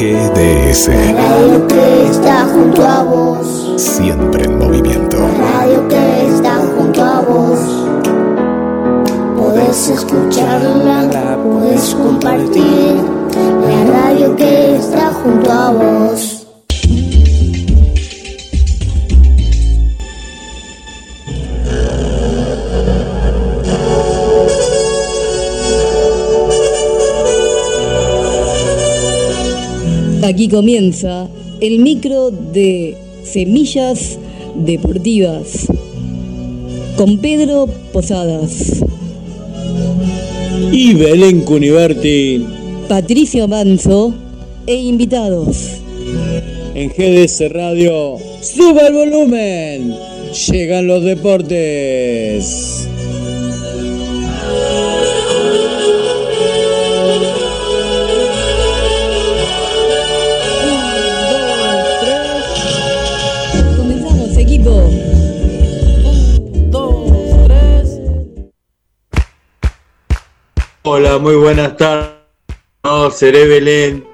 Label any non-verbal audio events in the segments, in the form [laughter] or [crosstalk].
GDS. radio que está junto a vos. Siempre en movimiento. radio que está junto a vos. Podés escucharla, podés compartir. La radio que está junto a vos. Aquí comienza el micro de Semillas Deportivas con Pedro Posadas, Y Belén Cuniverti Patricio Manso e invitados. en GDS Radio. ¡Suba el volumen! Llegan los deportes. Hola, muy buenas tardes. No seré Belén,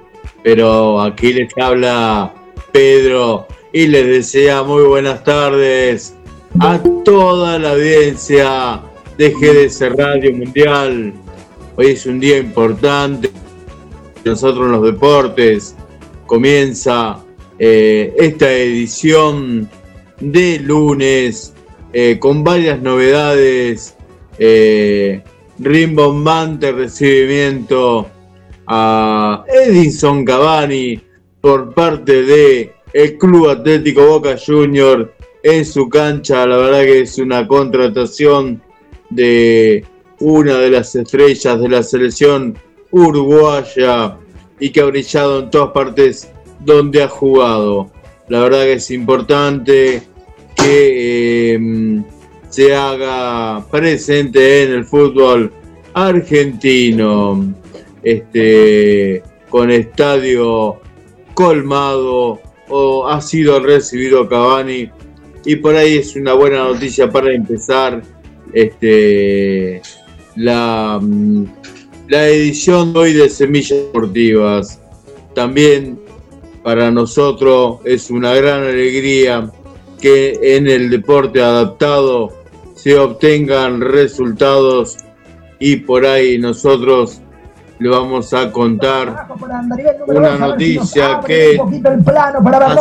pero aquí les habla Pedro y les desea muy buenas tardes a toda la audiencia de GDS Radio Mundial. Hoy es un día importante. Nosotros en los deportes comienza eh, esta edición de lunes eh, con varias novedades. Eh, rimbombante recibimiento a Edinson Cavani por parte de el Club Atlético Boca Junior en su cancha. La verdad que es una contratación de una de las estrellas de la selección uruguaya y que ha brillado en todas partes donde ha jugado. La verdad que es importante que eh, se haga presente en el fútbol argentino, este, con estadio colmado o ha sido recibido Cavani y por ahí es una buena noticia para empezar este, la, mm, la edición hoy de Semillas Deportivas. También para nosotros es una gran alegría que en el deporte adaptado se obtengan resultados y por ahí nosotros le vamos a contar una noticia que hace poquito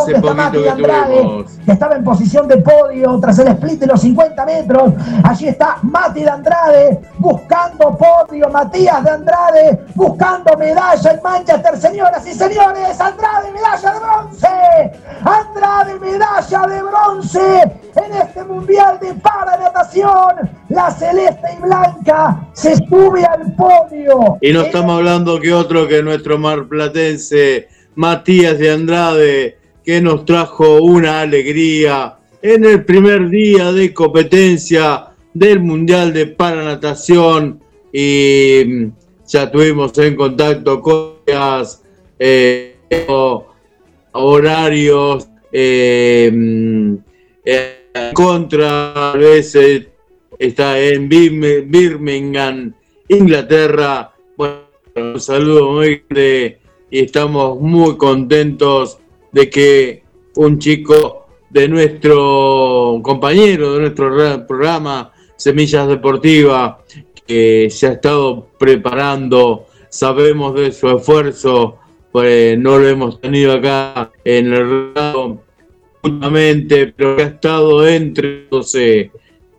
que tuvimos. que estaba en posición de podio tras el split de los 50 metros. Allí está Mati de Andrade buscando podio. Matías de Andrade buscando medalla en Manchester. Señoras y señores, Andrade, medalla de bronce. Andrade, medalla de bronce en este mundial de paranatación. La celeste y blanca se sube al podio. Y no estamos hablando que otro que nuestro marplatense Matías de Andrade, que nos trajo una alegría en el primer día de competencia del Mundial de Paranatación. Y mm, ya tuvimos en contacto con ellas, eh, horarios, eh, mm, eh, contra, a veces está en Birm- Birmingham, Inglaterra. Bueno, un saludo muy grande y estamos muy contentos de que un chico de nuestro compañero, de nuestro ra- programa Semillas Deportivas, que se ha estado preparando, sabemos de su esfuerzo, pues no lo hemos tenido acá en el radio últimamente, pero que ha estado entrenándose.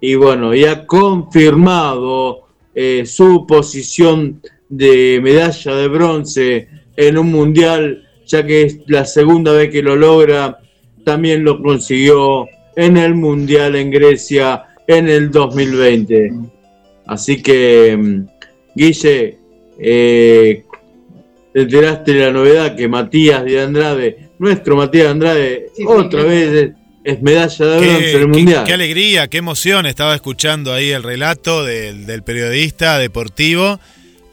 Y bueno, y ha confirmado eh, su posición de medalla de bronce en un mundial, ya que es la segunda vez que lo logra, también lo consiguió en el mundial en Grecia en el 2020. Así que, mm, Guille, eh, te enteraste de la novedad que Matías de Andrade, nuestro Matías de Andrade, otra vez es, es medalla de bronce en el Qué, qué- mundial. qué alegría, qué emoción. Estaba escuchando ahí el relato del, del periodista deportivo.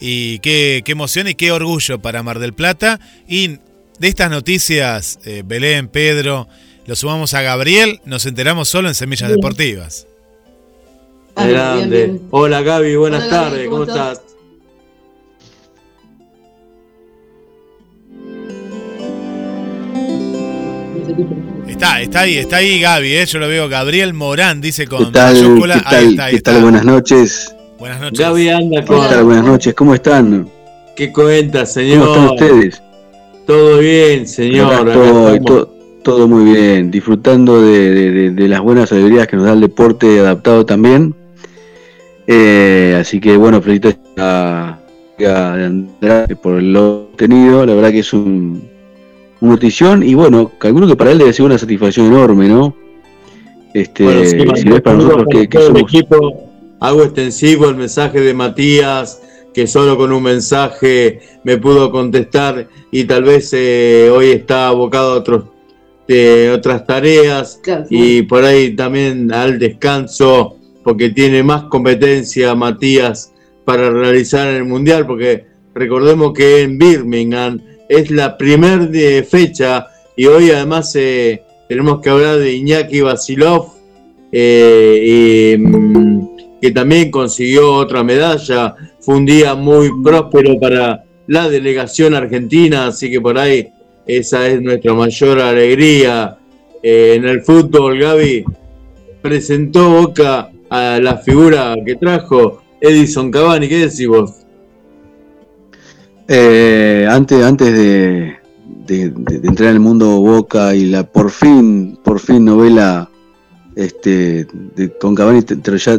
Y qué, qué emoción y qué orgullo para Mar del Plata. Y de estas noticias, eh, Belén, Pedro, lo sumamos a Gabriel. Nos enteramos solo en Semillas Bien. Deportivas. Ah, Grande. bien, bien. Hola Gaby, buenas Hola, Gaby, tardes, ¿cómo ¿cómo estás? estás? Está, está ahí, está ahí Gaby, ¿eh? yo lo veo. Gabriel Morán dice con ¿Qué tal? mayúscula. ¿Qué tal? Ahí está, ahí ¿Qué está. tal? Buenas noches. Buenas noches. Gaby anda ¿Qué tal? con. Buenas noches. ¿Cómo están? ¿Qué cuenta, ¿Cómo señor? están ustedes? Todo bien, señor. Estoy, to- todo muy bien, disfrutando de, de- de- de las buenas alegrías que nos da el deporte adaptado también. Eh, así que bueno, felicito a, a Andrade por lo obtenido, la verdad que es un, una notición y bueno, calculo que para él debe ser una satisfacción enorme, ¿no? Este, Bueno, sí, si no Matías, es para nosotros que, que todo el somos equipo. Hago extensivo el mensaje de Matías, que solo con un mensaje me pudo contestar y tal vez eh, hoy está abocado a otros, eh, otras tareas y por ahí también al descanso, porque tiene más competencia Matías para realizar el Mundial, porque recordemos que en Birmingham es la primer de fecha y hoy además eh, tenemos que hablar de Iñaki Basilov, eh, y, mm, que también consiguió otra medalla. Fue un día muy próspero para la delegación argentina, así que por ahí esa es nuestra mayor alegría. Eh, en el fútbol, Gaby presentó Boca a la figura que trajo Edison Cavani. ¿Qué decís vos? Eh, antes, antes de, de- entrar en el mundo Boca y la por fin, por fin novela este, de- con Cavani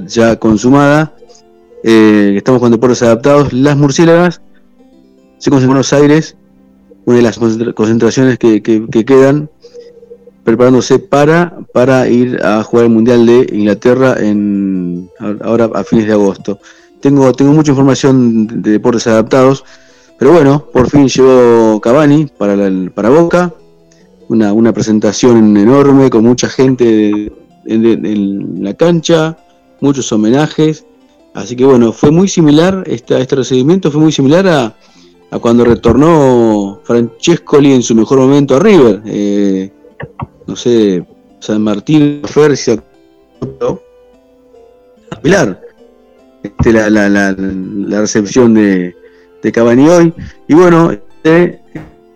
ya, consumada, eh, estamos con deportes adaptados, las murciélagas se concentran en Buenos Aires, una de las concentra- concentraciones que, que- que quedan, preparándose para, para ir a jugar el Mundial de Inglaterra en ahora a fines de agosto. Tengo, tengo mucha información de deportes adaptados. Pero bueno, por fin llegó Cavani para, la- para Boca. Una, una presentación enorme con mucha gente en, en- la cancha, muchos homenajes. Así que bueno, fue muy similar, esta, este recibimiento fue muy similar a, a cuando retornó Francescoli en su mejor momento a River. Eh, no sé, San Martín, Fercia, Pilar. Este, la, la, la, recepción de, de Cavani hoy. Y bueno, este,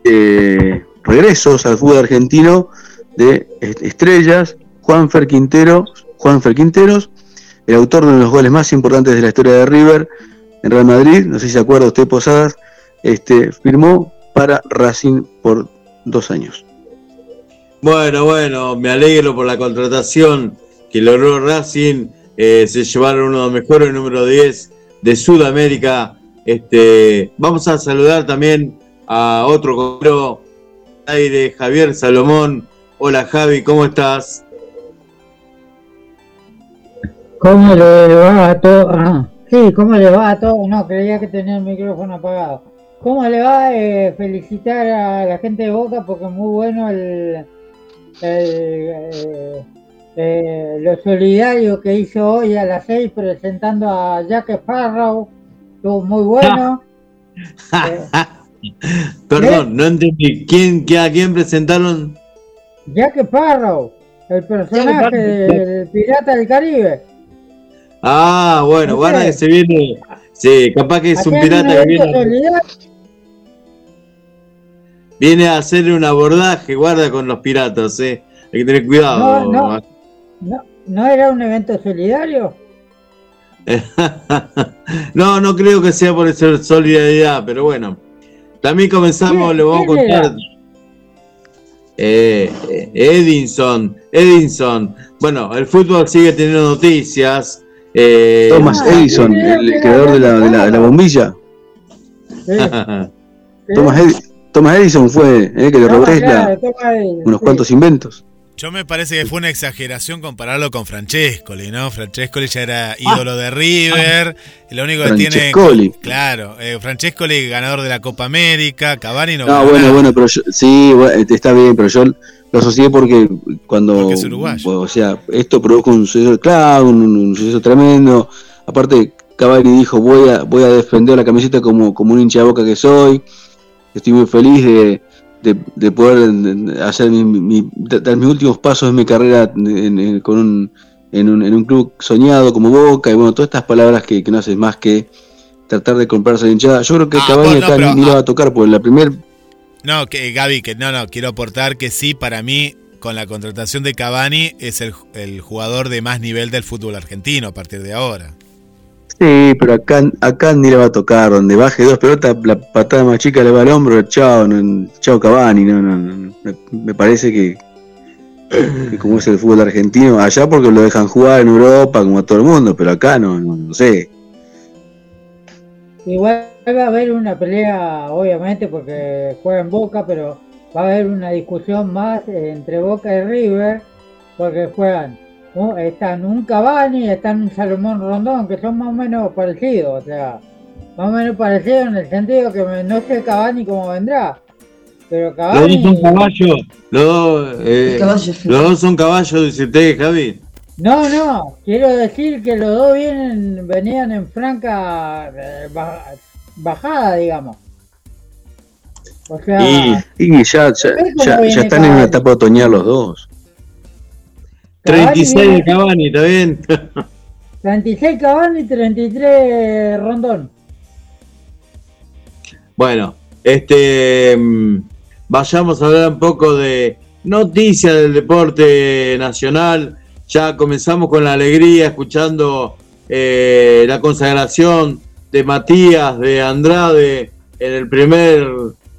eh, regresos al fútbol argentino de est- estrellas, Juanfer Quintero, Juanfer Quinteros, el autor de uno de los goles más importantes de la historia de River en Real Madrid, no sé si se acuerda usted Posadas, este, firmó para Racing por dos años. Bueno, bueno, me alegro por la contratación que logró Racing. eh, se llevaron uno de los mejores número 10 de Sudamérica. Este, vamos a saludar también a otro compañero aire, Javier Salomón. Hola Javi, ¿cómo estás? ¿Cómo le va a todo? Ah, sí, ¿cómo le va a todo? No, creía que tenía el micrófono apagado. ¿Cómo le va? Eh, felicitar a la gente de Boca porque muy bueno el, el, eh, eh, lo solidario que hizo hoy a las seis presentando a Jack Sparrow. Estuvo muy bueno. [laughs] Eh, Perdón, no entendí. ¿Quién, qué- ¿A quién presentaron? Jack Sparrow, el personaje del Pirata del Caribe. Ah, bueno, ¿No guarda que se viene. Sí, capaz que es un pirata que viene. Viene a hacer un abordaje, guarda con los piratas, eh. Hay que tener cuidado. No, no. ¿No, ¿No era un evento solidario? [laughs] no, no creo que sea por ser solidaridad, pero bueno. También comenzamos, ¿Quién- le vamos a contar. Eh, eh, Edinson, Edinson. Bueno, el fútbol sigue teniendo noticias. Eh, Thomas Ah, Edison, sí, el, creador de la, de la- de la bombilla. Sí, [laughs] sí. Thomas, Edi- Thomas Edison fue eh, que le robó Tesla unos sí. cuantos inventos. Yo me parece que fue una exageración compararlo con Francescoli, ¿no? Francescoli ya era ídolo de River. lo único que tiene. Francescoli. Claro, eh, Francescoli ganador de la Copa América, Cavani no, No, ganó bueno, bueno, pero yo, sí, bueno, está bien, pero yo lo asocié porque cuando, Porque es uruguayo. o sea, esto produjo un suceso, claro, un, un suceso tremendo. Aparte, Cavani dijo, voy a, voy a defender la camiseta como, como un hincha de boca que soy. Estoy muy feliz de, de, de poder hacer mi, mi- dar mis últimos pasos en mi carrera en- en- con un, en, un, en un club soñado como Boca y bueno, todas estas palabras que, que no hacen más que tratar de comprarse la hinchada. Yo creo que Ah, Cavani no, acá pero, ni la ah. va a tocar porque la primer No, que Gaby, que no, no, quiero aportar que sí, para mí con la contratación de Cavani es el, el jugador de más nivel del fútbol argentino a partir de ahora. Sí, pero acá, acá ni le va a tocar. Donde baje dos pelotas, la patada más chica le va al hombro. Chao, no, chao Cavani. No, no, no. Me, me parece que, que como es el fútbol argentino, allá porque lo dejan jugar en Europa como a todo el mundo, pero acá no, no, no sé. Igual va a haber una pelea, obviamente, porque juega en Boca, pero va a haber una discusión más entre Boca y River, porque juegan, ¿no? están un Cavani y están un Salomón Rondón, que son más o menos parecidos, o sea, más o menos parecidos en el sentido que me- no sé Cavani cómo vendrá, pero Los Cavani... dos son caballos. Los dos, eh, Caballos. los dos son caballos, dice usted, Javi. No, no, quiero decir que los dos vienen, venían en franca eh, bajada, digamos. O sea, Y Y ya, ya, ya, ya están en una etapa otoñal los dos. 36 de viene- Cavani, ¿está bien? [laughs] 36 Cavani y 33 Rondón. Bueno, este mm, vayamos a hablar un poco de noticias del deporte nacional. Ya comenzamos con la alegría escuchando eh, la consagración de Matías de Andrade en el primer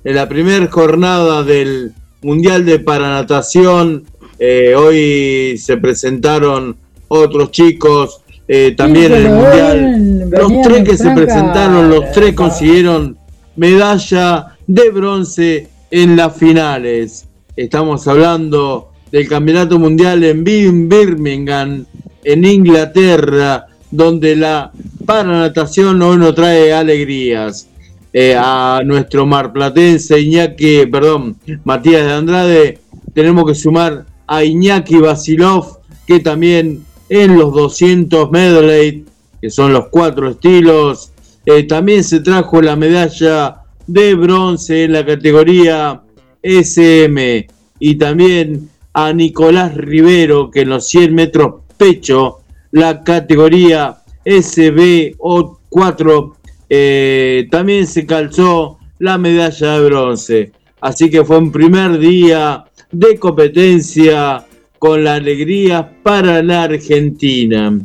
en la primera jornada del Mundial de Paranatación. Eh, hoy se presentaron otros chicos eh, también Sí, en el Mundial. Los tres que se presentaron, los tres consiguieron medalla de bronce en las finales. Estamos hablando del Campeonato Mundial en Bir- Birmingham, en Inglaterra, donde la paranatación hoy nos trae alegrías. Eh, a nuestro marplatense Iñaki, perdón, Matías de Andrade, tenemos que sumar a Iñaki Basilov, que también en los 200 medley, que son los cuatro estilos, eh, también se trajo la medalla de bronce en la categoría SM y también a Nicolás Rivero que en los 100 metros pecho, la categoría SBO4, eh, también se calzó la medalla de bronce. Así que fue un primer día de competencia con la alegría para la Argentina.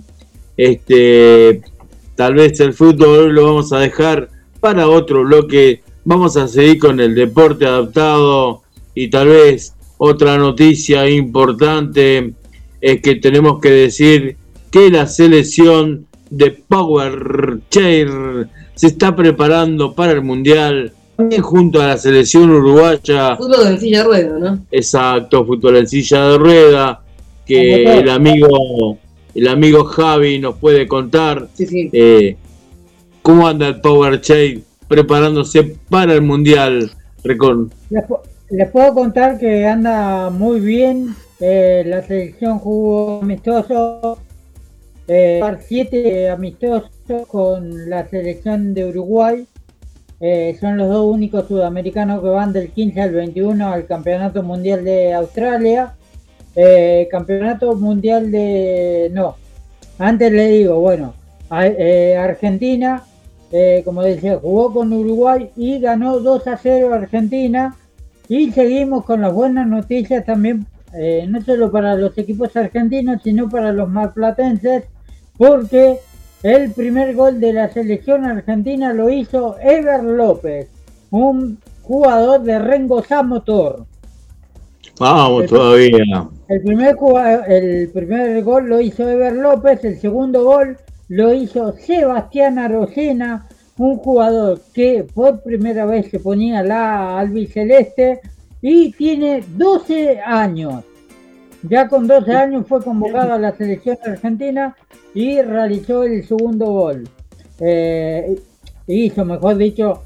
Este, tal vez el fútbol lo vamos a dejar para otro bloque. Vamos a seguir con el deporte adaptado y tal vez otra noticia importante es que tenemos que decir que la selección de Power Chair se está preparando para el Mundial también junto a la selección uruguaya. Fútbol en silla de ruedas, ¿no? Exacto, fútbol en silla de rueda, que el amigo, el amigo Javi nos puede contar Sí, sí. eh, cómo anda el Power Chain preparándose para el Mundial. Recon les puedo contar que anda muy bien. eh, la selección jugó amistoso. Eh, siete amistosos con la selección de Uruguay. Eh, son los dos únicos sudamericanos que van del 15 al 21 al Campeonato Mundial de Australia. Eh, campeonato Mundial de... No, antes le digo, bueno, eh, Argentina, como decía, jugó con Uruguay y ganó 2 a 0 Argentina. Y seguimos con las buenas noticias también, no solo para los equipos argentinos, sino para los marplatenses, porque el primer gol de la selección argentina lo hizo Ever López, un jugador de Rengo Motor. Vamos todavía. El primer, el primer gol lo hizo Ever López, el segundo gol lo hizo Sebastián Arocena, un jugador que por primera vez se ponía la albiceleste y tiene 12 años. Ya con 12 años fue convocado a la selección argentina y realizó el segundo gol. Eh, hizo, mejor dicho,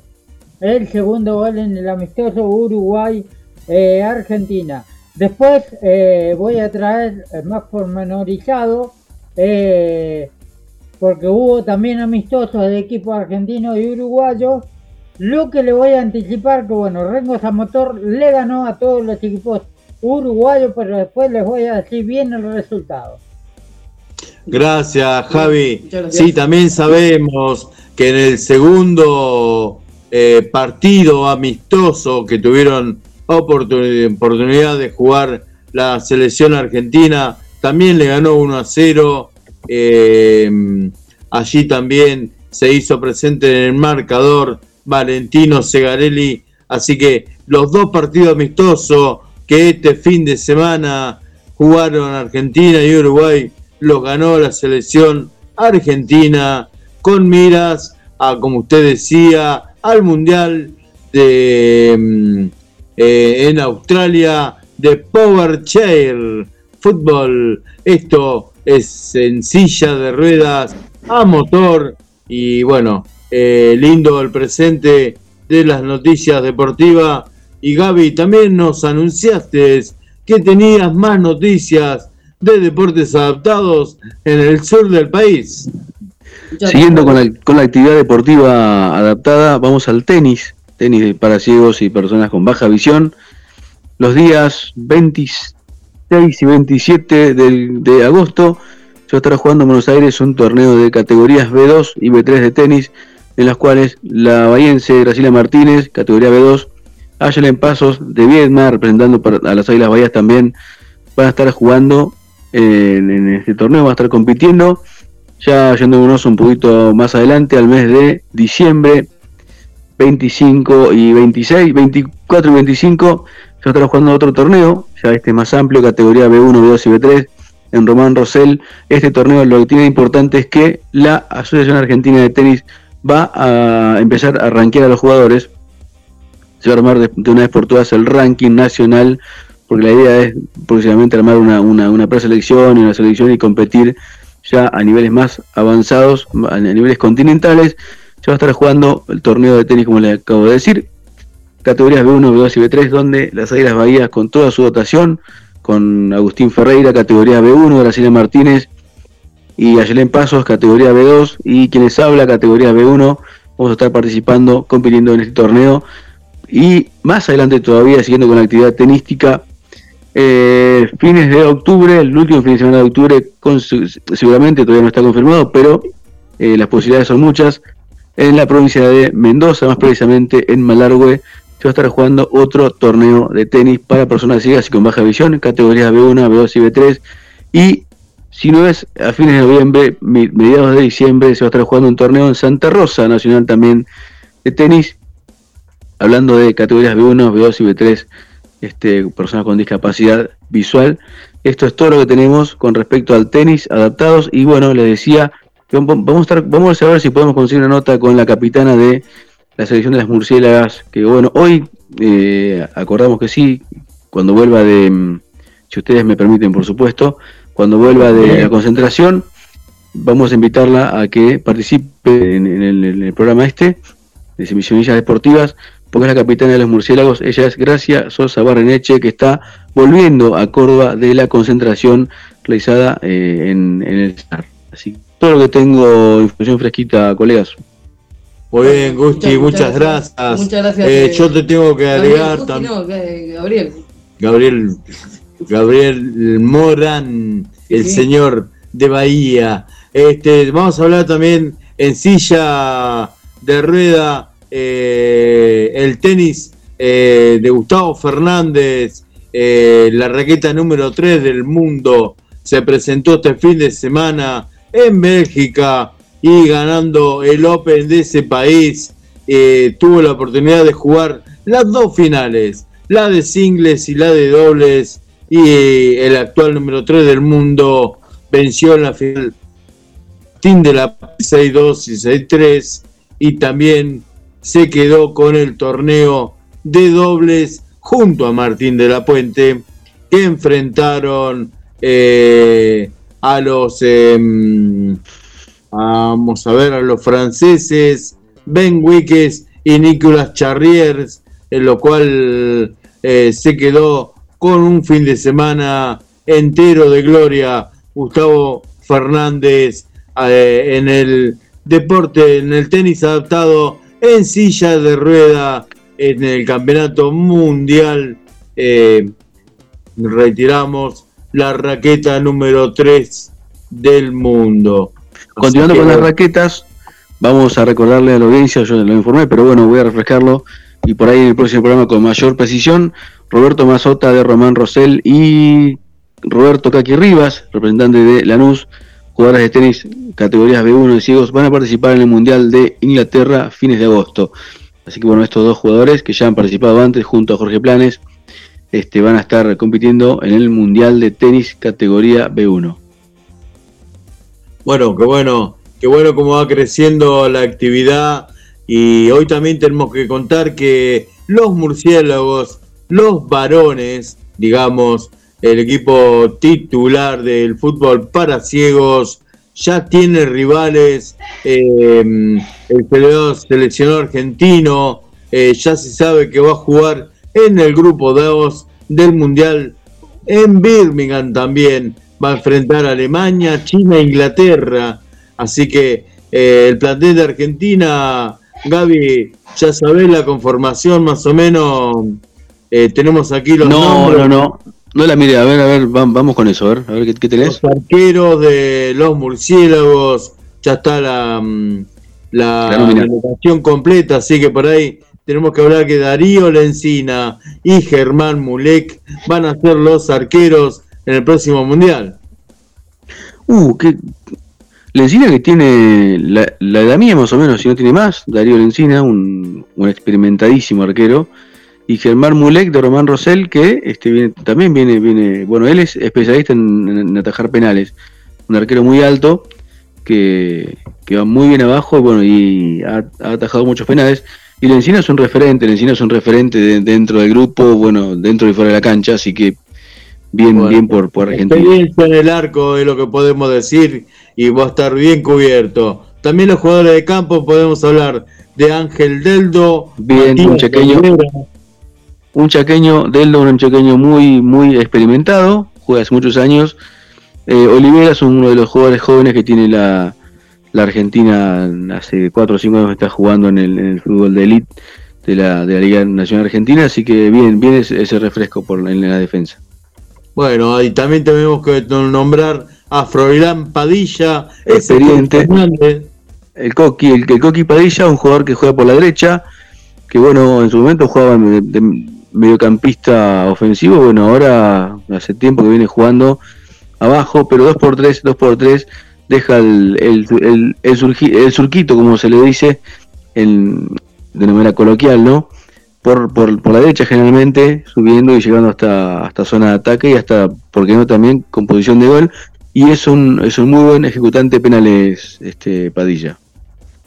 el segundo gol en el amistoso Uruguay-Argentina. Después eh, voy a traer eh, más pormenorizado, eh, porque hubo también amistosos de equipos argentinos y uruguayos. Lo que le voy a anticipar que bueno, Rengo Motor le ganó a todos los equipos uruguayos, pero después les voy a decir bien el resultado. Gracias, Javi. Gracias. Sí, también sabemos que en el segundo eh, partido amistoso que tuvieron oportuni- oportunidad de jugar la selección argentina, también le ganó 1 a 0. Eh, allí también se hizo presente en el marcador Valentino Segarelli. Así que los dos partidos amistosos que este fin de semana jugaron Argentina y Uruguay los ganó la selección argentina con miras a, como usted decía, al Mundial de, mm, eh, en Australia de Power Chair Fútbol. Esto es en silla de ruedas a motor y bueno, eh, lindo el presente de las noticias deportivas. Y Gaby, también nos anunciaste que tenías más noticias de deportes adaptados en el sur del país. Siguiendo con la, con la actividad deportiva adaptada, vamos al tenis, tenis para ciegos y personas con baja visión. Los días 26 y 27 del, de agosto, yo estaré jugando en Buenos Aires un torneo de categorías B2 y B3 de tenis, en las cuales la bahiense Graciela Martínez, categoría B2, Ayelen Pasos de Viedma, representando a las Águilas Bahías también, van a estar jugando en, este torneo, van a estar compitiendo ya yéndonos un poquito más adelante, al mes de diciembre, 25 y 26, 24 y 25, ya estará jugando otro torneo, ya este más amplio, categoría B1, B2 y B3, en Román Rosell. Este torneo lo que tiene importante es que la Asociación Argentina de Tenis va a empezar a rankear a los jugadores. Se va a armar de, una vez por todas el ranking nacional, porque la idea es próximamente armar una, una, preselección y una selección y competir ya a niveles más avanzados, a niveles continentales. Se va a estar jugando el torneo de tenis, como les acabo de decir, categorías B1, B2 y B3, donde las Águilas Bahías, con toda su dotación, con Agustín Ferreira, categoría B1, Graciela Martínez y Ayelen Pasos, categoría B2, y quienes habla, categoría B1, vamos a estar participando, compitiendo en este torneo. Y más adelante todavía, siguiendo con la actividad tenística, eh, fines de octubre, el último fin de semana de octubre, seguramente todavía no está confirmado, pero eh, las posibilidades son muchas. En la provincia de Mendoza, más precisamente en Malargüe, se va a estar jugando otro torneo de tenis para personas ciegas y con baja visión, categorías B1, B2 y B3. Y si no es a fines de noviembre, mediados de diciembre, se va a estar jugando un torneo en Santa Rosa, nacional también de tenis, hablando de categorías B1, B2 y B3 este, personas con discapacidad visual. Esto es todo lo que tenemos con respecto al tenis adaptados. Y bueno, les decía, vamos a, estar, vamos a ver si podemos conseguir una nota con la capitana de la selección de las murciélagas. Que bueno, hoy eh, acordamos que sí, cuando vuelva de, si ustedes me permiten, por supuesto, cuando vuelva de la concentración, vamos a invitarla a que participe en, el, en el, programa este de Semisionillas Deportivas porque es la capitana de los murciélagos, ella es Gracia Sosa Barreneche, que está volviendo a Córdoba de la concentración realizada eh, en, el SAR. Así todo lo que tengo, información fresquita, colegas. Muy bien, Gusti, muchas, gracias. Muchas gracias. Eh, eh, yo te tengo que agregar también. Gabriel. Gabriel. Gabriel Moran, el señor de Bahía. Este, vamos a hablar también en silla de rueda eh, el tenis eh, de Gustavo Fernández, eh, la raqueta número 3 del mundo, se presentó este fin de semana en Bélgica y ganando el Open de ese país, tuvo la oportunidad de jugar las dos finales, la de singles y la de dobles, y el actual número 3 del mundo venció en la final. De la 6-2 y 6-3 y también se quedó con el torneo de dobles junto a Martín de la Puente, que enfrentaron eh, a los, em, vamos a ver, a los franceses Ben Wickes y Nicolas Charriers, en lo cual eh, se quedó con un fin de semana entero de gloria Gustavo Fernández eh, en el deporte, en el tenis adaptado en silla de rueda en el campeonato mundial. Eh, retiramos la raqueta número 3 del mundo. Continuando con las raquetas, vamos a recordarle a la audiencia, yo lo informé, pero bueno, voy a refrescarlo y por ahí en el próximo programa con mayor precisión. Roberto Mazota de Román Rosell y Roberto Caqui Rivas, representante de Lanús, jugadores de tenis categorías B1 de ciegos, van a participar en el Mundial de Inglaterra fines de agosto. Así que bueno, estos dos jugadores que ya han participado antes junto a Jorge Planes, este, van a estar compitiendo en el Mundial de Tenis categoría B1. Bueno, qué bueno, qué bueno cómo va creciendo la actividad y hoy también tenemos que contar que los murciélagos, los varones, digamos, el equipo titular del fútbol para ciegos, ya tiene rivales, eh, el seleccionado argentino, eh, ya se sabe que va a jugar en el grupo 2 del Mundial en Birmingham también, va a enfrentar a Alemania, China e Inglaterra, así que eh, el plantel de Argentina, Gaby, ya sabés la conformación más o menos, tenemos aquí los no, No, no, no la mire, a ver, a ver, vamos con eso, a ver, a ver qué, tenés. Los arqueros de los murciélagos, ya está la, mm, la, completa, así que por ahí tenemos que hablar que Darío Lencina y Germán Mulek van a ser los arqueros en el próximo mundial. Uh, que Lencina que tiene la, la, edad mía más o menos, si no tiene más, Darío Lencina, un, un experimentadísimo arquero y Germán Mulek de Román Rosell, que este, viene, también viene, viene, bueno, él es especialista en, atajar penales, un arquero muy alto, que, va muy bien abajo, bueno, y ha, atajado muchos penales. Y Lencina es un referente, Lencina es un referente dentro del grupo, bueno, dentro y fuera de la cancha, así que bien, bien por, por Argentina. Experiencia en el arco es lo que podemos decir y va a estar bien cubierto. También los jugadores de campo podemos hablar de Ángel Deldo, bien, un chequeño un chaqueño, Deldo, un chaqueño muy, muy experimentado, juega hace muchos años. Eh, Olivera es uno de los jugadores jóvenes que tiene la, la Argentina, hace 4 o 5 años está jugando en el, fútbol de elite de la, de la Liga Nacional Argentina, así que bien, bien ese, refresco por, en la defensa. Bueno, y también tenemos que nombrar a Froilán Padilla, experiente. El Coqui, el, el Coqui Padilla, un jugador que juega por la derecha, que bueno, en su momento jugaba de, mediocampista ofensivo, bueno, ahora hace tiempo que viene jugando abajo, pero 2x3, 2x3, deja el, el, el, surquito, como se le dice, en, de manera coloquial, ¿no? Por, por, por, la derecha generalmente, subiendo y llegando hasta, hasta zona de ataque y hasta, ¿por qué no también, con posición de gol? Y es un, es un muy buen ejecutante penales, este Padilla,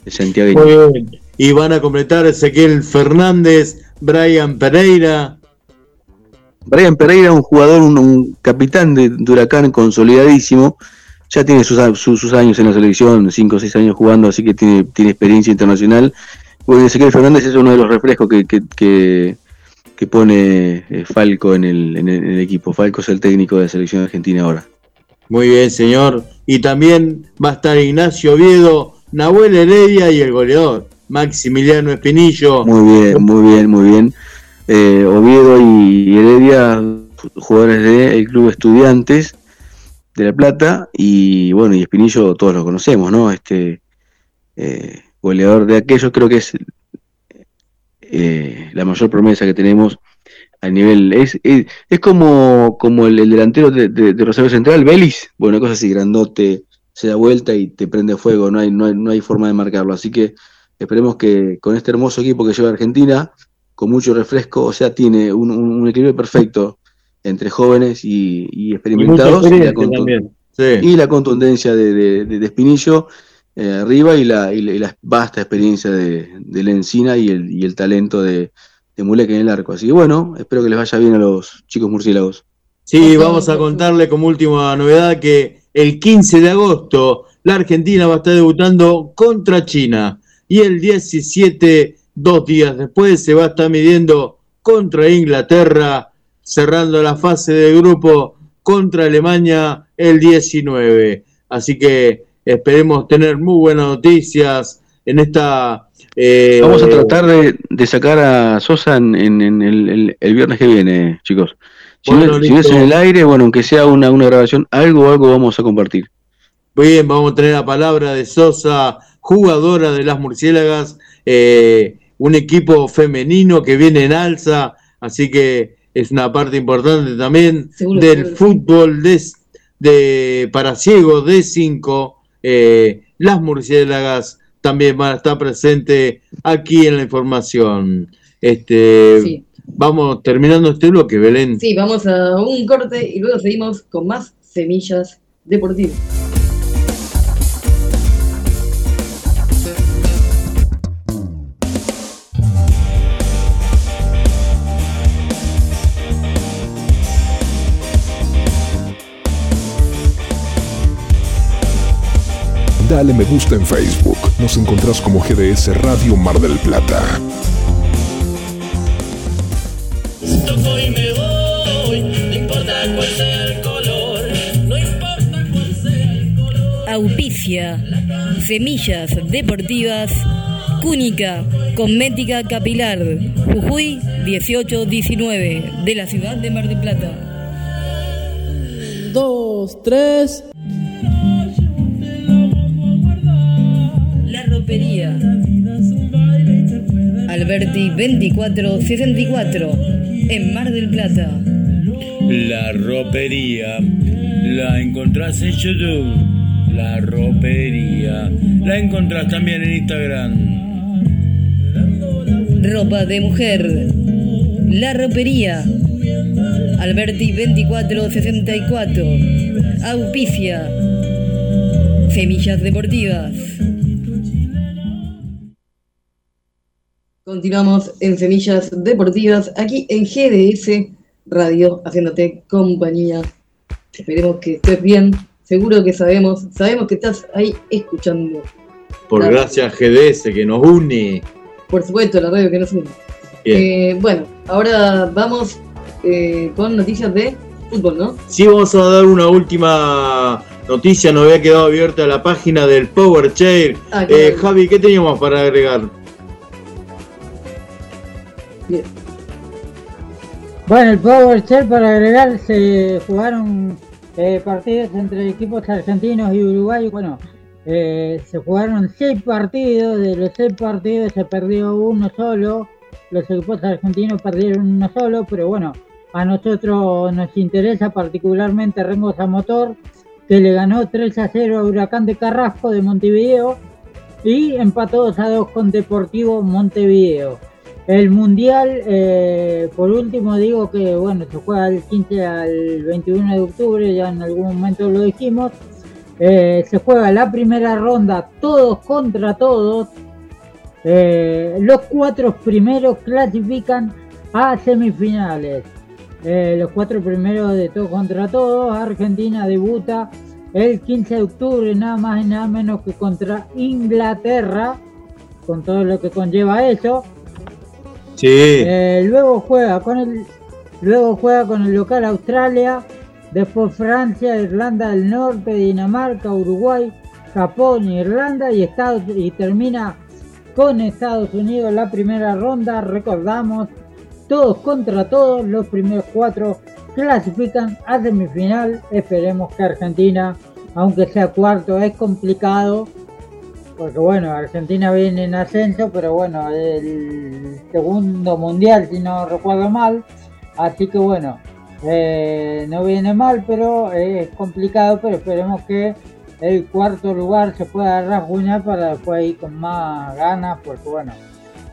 de Santiago. Y van a completar Ezequiel Fernández, Brian Pereira. Brian Pereira, un jugador, un, capitán de, Huracán consolidadísimo. Ya tiene sus, años en la selección, 5 o 6 años jugando, así que tiene, tiene experiencia internacional. Bueno, Ezequiel Fernández es uno de los refrescos que, que, pone eh, Falco en el, en el equipo. Falco es el técnico de la selección argentina ahora. Muy bien, señor. Y también va a estar Ignacio Oviedo, Nahuel Heredia y el goleador. Maximiliano Espinillo. Muy bien, muy bien, muy bien. Eh, Oviedo y Heredia, jugadores del Club Estudiantes de La Plata, y bueno, y Espinillo todos lo conocemos, ¿no? Este eh, goleador de aquellos, creo que es eh, la mayor promesa que tenemos a nivel. Es, es, como, como el, delantero de, Rosario Central, Belis, bueno, cosa así, grandote, se da vuelta y te prende fuego, no hay, no hay, no hay forma de marcarlo. Así que Esperemos que con este hermoso equipo que lleva Argentina, con mucho refresco, o sea, tiene un, equilibrio perfecto entre jóvenes y, experimentados. Y, la, contundencia de, de, Espinillo eh, arriba y la, la, vasta experiencia de, de Lencina y el, y el talento de, de Mulek en el arco. Así que bueno, espero que les vaya bien a los chicos murciélagos. Sí, vamos a contarle como última novedad que el 15 de agosto la Argentina va a estar debutando contra China y el 17, dos días después, se va a estar midiendo contra Inglaterra, cerrando la fase de grupo contra Alemania el 19. Así que esperemos tener muy buenas noticias en esta... Eh, Vamos a tratar de, sacar a Sosa en, el, viernes que viene, chicos. Si, no, es en el aire, bueno, aunque sea una, una grabación, algo, algo vamos a compartir. Bien, vamos a tener la palabra de Sosa jugadora de las murciélagas, eh, un equipo femenino que viene en alza, así que es una parte importante también Seguro, del seguro. fútbol de, de para ciegos de 5. las murciélagas también van a estar presentes aquí en la información. Este, Sí. Vamos terminando este bloque, Belén. Sí, vamos a un corte y luego seguimos con más semillas deportivas. Dale me gusta en Facebook. Nos encontrás como GDS Radio Mar del Plata. Auspicia, Semillas Deportivas, Cúnica, Cosmética Capilar, Jujuy 1819, de la ciudad de Mar del Plata. Dos, tres. La Ropería. Alberti 2464, en Mar del Plata. La ropería la encontrás en YouTube. La ropería la encontrás también en Instagram. Ropa de mujer. La Ropería. Alberti 2464. Auspicia. Semillas Deportivas. Continuamos en Semillas Deportivas, aquí en GDS Radio, haciéndote compañía. Esperemos que estés bien. Seguro que sabemos, sabemos que estás ahí escuchando. Por Claro. gracias GDS que nos une. Por supuesto, la radio que nos une. Bien. Eh, bueno, ahora vamos eh, con noticias de fútbol, ¿no? Sí, vamos a dar una última noticia. Nos había quedado abierta la página del Power Chair. Ah, Eh. Javi, ¿qué teníamos para agregar? Bueno, el Power Shell para agregar se jugaron eh, partidos entre equipos argentinos y uruguayos. Bueno, eh, se jugaron seis partidos, de los seis partidos se perdió uno solo. Los equipos argentinos perdieron uno solo, pero bueno, a nosotros nos interesa particularmente Rengo Motor, que le ganó 3 a 0 a Huracán de Carrasco de Montevideo y empató 2 a 2 con Deportivo Montevideo. El mundial, eh, por último, digo que bueno, se juega del 15 al 21 de octubre, ya en algún momento lo dijimos. Eh, se juega la primera ronda, todos contra todos. Eh, los cuatro primeros clasifican a semifinales. Los cuatro primeros de todos contra todos. Argentina debuta el 15 de octubre, nada más y nada menos que contra Inglaterra, con todo lo que conlleva eso. Eh, luego juega con el luego juega con el local Australia, después Francia, Irlanda del Norte, Dinamarca, Uruguay, Japón, Irlanda y Estados y termina con Estados Unidos la primera ronda. Recordamos todos contra todos, los primeros cuatro clasifican a semifinal. Esperemos que Argentina, aunque sea cuarto, es complicado porque bueno, Argentina viene en ascenso, pero bueno, el segundo mundial, si no recuerdo mal. Así que bueno, eh, no viene mal, pero es complicado, pero esperemos que el cuarto lugar se pueda rasguñar para después ir con más ganas, porque bueno,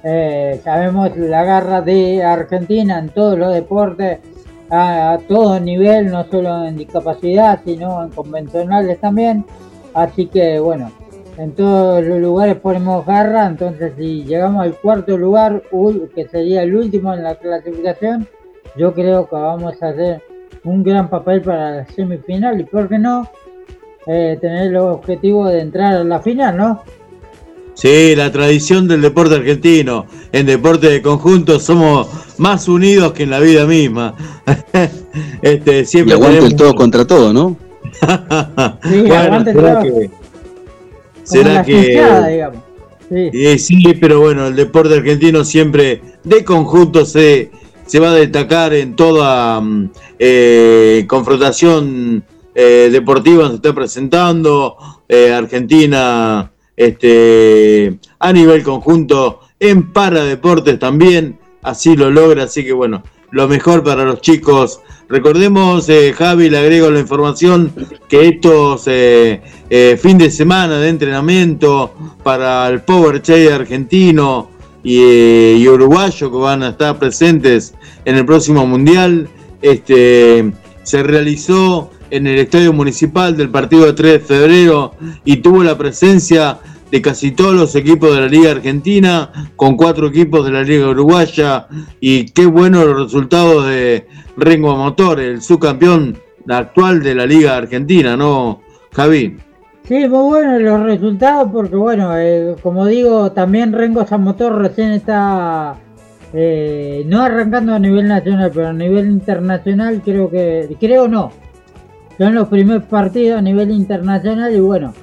eh, sabemos la garra de Argentina en todos los deportes, a, a todo nivel, no solo en discapacidad, sino en convencionales también. Así que bueno, en todos los lugares ponemos garra, entonces si llegamos al cuarto lugar, que sería el último en la clasificación, yo creo que vamos a hacer un gran papel para la semifinal y por qué no eh, tener el objetivo de entrar a la final, ¿no? Sí, la tradición del deporte argentino. En deporte de conjunto somos más unidos que en la vida misma. [laughs] este, Y siempre aguante el tenemos- todo contra todo, ¿no? [laughs] Sí, Bueno, aguante todo. que- será que. Sí. Eh, sí, pero bueno, el deporte argentino siempre de conjunto se, se va a destacar en toda mm, eh, confrontación eh, deportiva se está presentando. Eh, Argentina este, a nivel conjunto en paradeportes también, así lo logra, así que bueno, lo mejor para los chicos. Recordemos, eh, Javi, le agrego la información que estos eh, eh, fin de semana de entrenamiento para el Power Che argentino y, eh, y uruguayo que van a estar presentes en el próximo mundial, este, se realizó en el Estadio Municipal del partido de 3 de febrero y tuvo la presencia de casi todos los equipos de la Liga Argentina, con cuatro equipos de la Liga Uruguaya, y qué buenos los resultados de Rengo Motor, el subcampeón actual de la Liga Argentina, ¿no, Javi? Sí, muy buenos los resultados porque, bueno, eh, como digo, también Rengo San Motor recién está eh, no arrancando a nivel nacional, pero a nivel internacional creo que, creo no, son los primeros partidos a nivel internacional y bueno,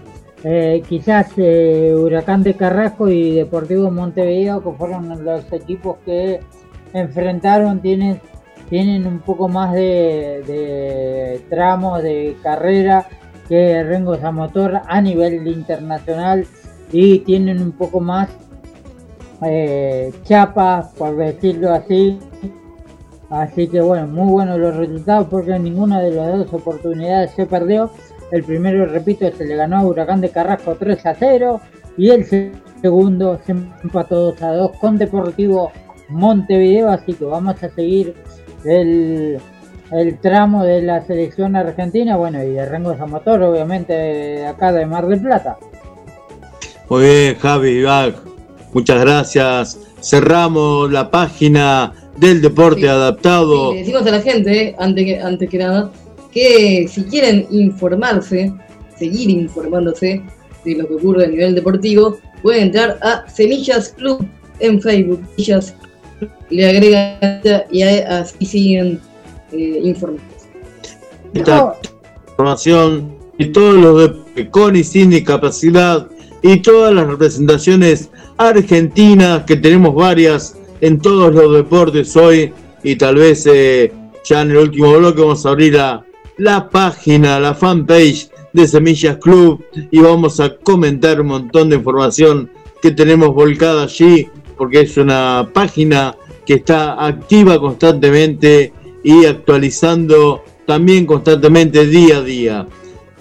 eh, quizás eh, Huracán de Carrasco y Deportivo Montevideo, que fueron los equipos que enfrentaron, tienen, tienen un poco más de, tramos de carrera que Rengo Motor a nivel internacional y tienen un poco más eh, chapa, por decirlo así. Así que bueno, muy buenos los resultados porque ninguna de las dos oportunidades se perdió. El primero, repito, se le ganó a Huracán de Carrasco 3 a 0 y el segundo se empató 2 a 2 con Deportivo Montevideo. Así que vamos a seguir el, el tramo de la selección argentina, bueno, y de Rengo Motor, obviamente, de acá de Mar del Plata. Muy bien, Javi, Iván, muchas gracias. Cerramos la página del deporte Sí. adaptado. Sí, le decimos a la gente, eh, antes que, antes que nada, que si quieren informarse, seguir informándose de lo que ocurre a nivel deportivo, pueden entrar a Semillas Club en Facebook. Semillas Club, le agregan y así siguen eh, informados. esta información y todos los de con y sin discapacidad y todas las representaciones argentinas que tenemos varias en todos los deportes hoy y tal vez eh, ya en el último bloque vamos a abrir la, la página, la fanpage de Semillas Club y vamos a comentar un montón de información que tenemos volcada allí porque es una página que está activa constantemente y actualizando también constantemente día a día.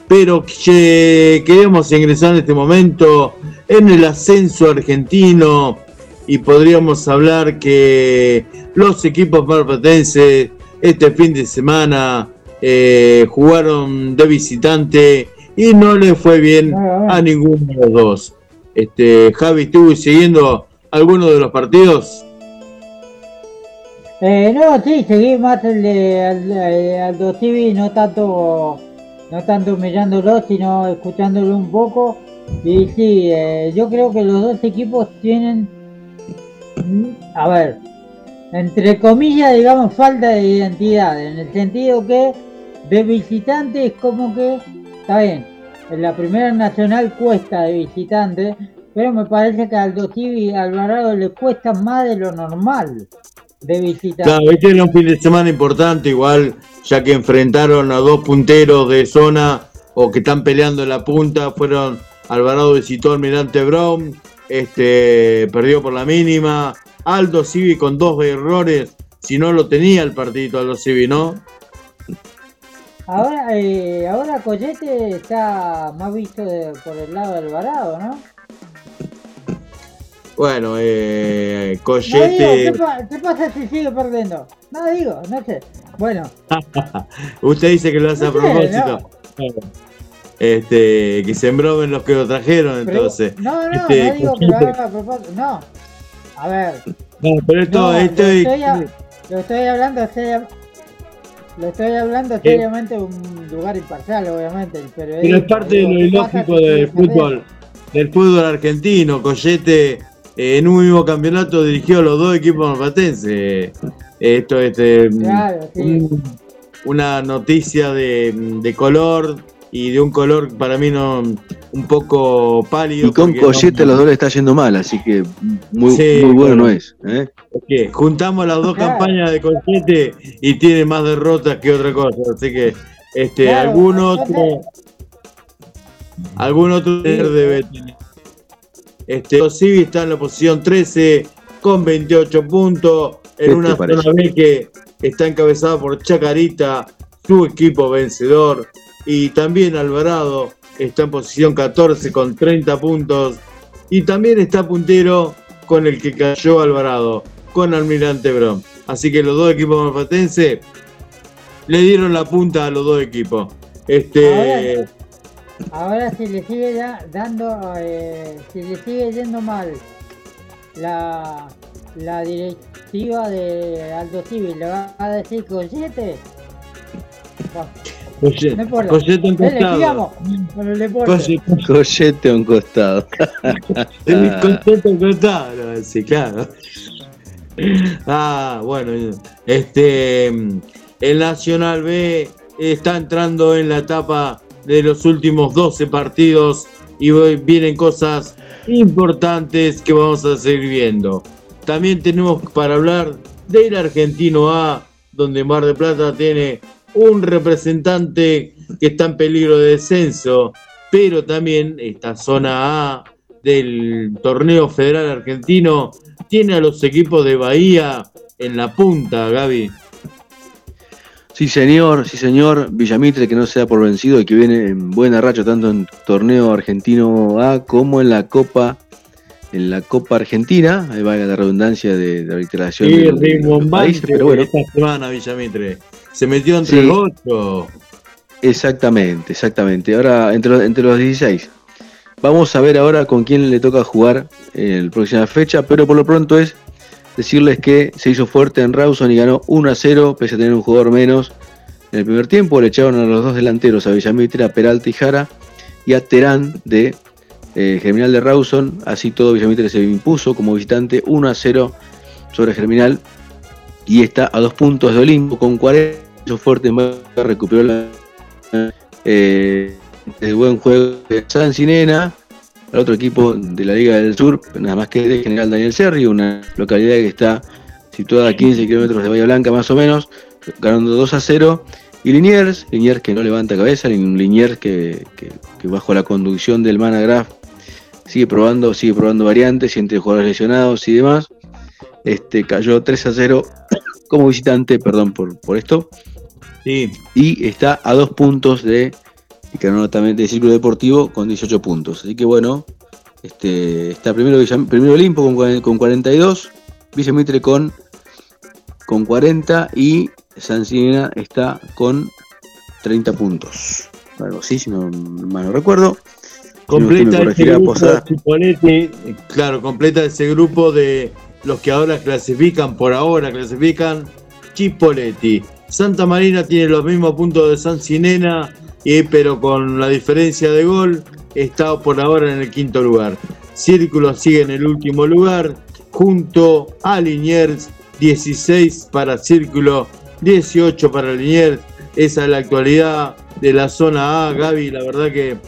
Pero que queremos ingresar en este momento en el ascenso argentino y podríamos hablar que los equipos marplatenses este fin de semana eh, jugaron de visitante y no le fue bien a ninguno de los dos. Este, Javi, ¿estuvo siguiendo alguno de los partidos? Eh, no, sí, seguí más el de Al- eh, Aldo TV, no tanto, no tanto humillándolo, sino escuchándolo un poco. Y sí, eh, yo creo que los dos equipos tienen, a ver, entre comillas, digamos, falta de identidad, en el sentido que de visitante es como que, está bien, en la primera nacional cuesta de visitante, pero me parece que a Aldo y Alvarado le cuesta más de lo normal de visitante. Claro, este era un fin de semana importante, igual, ya que enfrentaron a dos punteros de zona o que están peleando en la punta, fueron Alvarado visitó al Almirante Brown, este perdió por la mínima, Aldo Civi con dos errores, si no lo tenía el partidito Aldo Civi, ¿no? Ahora, eh, ahora Collete está más visto de- por el lado del Alvarado, ¿no? Bueno, eh, No digo, Collete, ¿qué, pa- qué pasa si sigue perdiendo? No digo, no sé. Bueno, [laughs] usted dice que lo hace a sé, propósito. Este, que se embromen los que lo trajeron, pero- entonces. no, no, Este, no digo que lo Collete- haga a propósito. No. A ver, No, pero esto, esto lo, es- estoy lo estoy hablando seria- lo estoy hablando seriamente de un lugar imparcial, obviamente. El Pero es parte de lo digo, ¿qué pasa ilógico del fútbol, del fútbol argentino. Collete eh, en un mismo campeonato dirigió a los dos equipos marplatenses. Esto es eh, Claro, sí. un- una noticia de, de color y de un color para mí no un poco pálido. Y con no- Collete a los dos le está yendo mal, así que muy, Sí, muy bueno bueno. no es. ¿eh? que juntamos las dos Claro. campañas de Collete y tiene más derrotas que otra cosa. Así que este Claro, algún otro algún otro debe tener. Este Civi está en la posición 13 con 28 puntos en ¿Qué una parece? zona B que está encabezada por Chacarita, su equipo vencedor y también Alvarado está en posición 14 con 30 puntos y también está puntero con el que cayó Alvarado, con Almirante Brown. Así que los dos equipos malfatenses le dieron la punta a los dos equipos. Este ahora, si le sigue da, dando eh, si le sigue yendo mal la, la directiva de Aldo Civil le va a decir con 7 Collete, no importa. Collete a un costado. Collete a un costado. Collete a un costado, sí, claro. Ah, bueno, este. El Nacional B está entrando en la etapa de los últimos 12 partidos y vienen cosas importantes que vamos a seguir viendo. También tenemos para hablar del Argentino A, donde Mar de Plata tiene un representante que está en peligro de descenso, pero también esta zona A del torneo federal argentino tiene a los equipos de Bahía en la punta, Gaby. Sí, señor, sí, señor. Villamitre que no se da por vencido y que viene en buena racha tanto en torneo argentino A como en la Copa en la Copa Argentina. Ahí va la redundancia de, de la literación Sí, de países, pero bueno. esta semana Villamitre. Se metió entre Sí. los ocho. Exactamente, exactamente. Ahora, entre los, entre los 16. Vamos a ver ahora con quién le toca jugar en la próxima fecha, pero por lo pronto es decirles que se hizo fuerte en Rawson y ganó 1 a 0, pese a tener un jugador menos. En el primer tiempo le echaron a los dos delanteros, a Villamitre, a Peralta y Jara, y a Terán de eh, Germinal de Rawson. Así todo Villamitre se impuso como visitante 1 a 0 sobre Germinal y está a dos puntos de Olimpo con 40. Hizo fuerte Boca, recuperó la eh, el buen juego de San Sinena, el otro equipo de la Liga del Sur, nada más que de General Daniel Serri, una localidad que está situada a 15 kilómetros de Bahía Blanca más o menos, ganando 2 a 0. Y Liniers, Liniers que no levanta cabeza, Liniers que, que- que bajo la conducción del Managraph sigue probando, sigue probando variantes y entre jugadores lesionados y demás. Este cayó 3 a 0 como visitante, perdón por, por esto. Y está a dos puntos de también de Círculo Deportivo con 18 puntos. Así que bueno, este, está primero, Villa- primero Olimpo con, con 42, Villamitre con, con 40 y San está con 30 puntos. Algo así, si no mal no recuerdo. Si Completa ese corregirá, grupo. Chipolete, claro, completa ese grupo de los que ahora clasifican, por ahora clasifican, Chipoletti. Santa Marina tiene los mismos puntos de San Sinena, pero con la diferencia de gol, está por ahora en el quinto lugar. Círculo sigue en el último lugar, junto a Liniers, 16 para Círculo, 18 para Liniers. Esa es la actualidad de la zona A, Gaby. La verdad que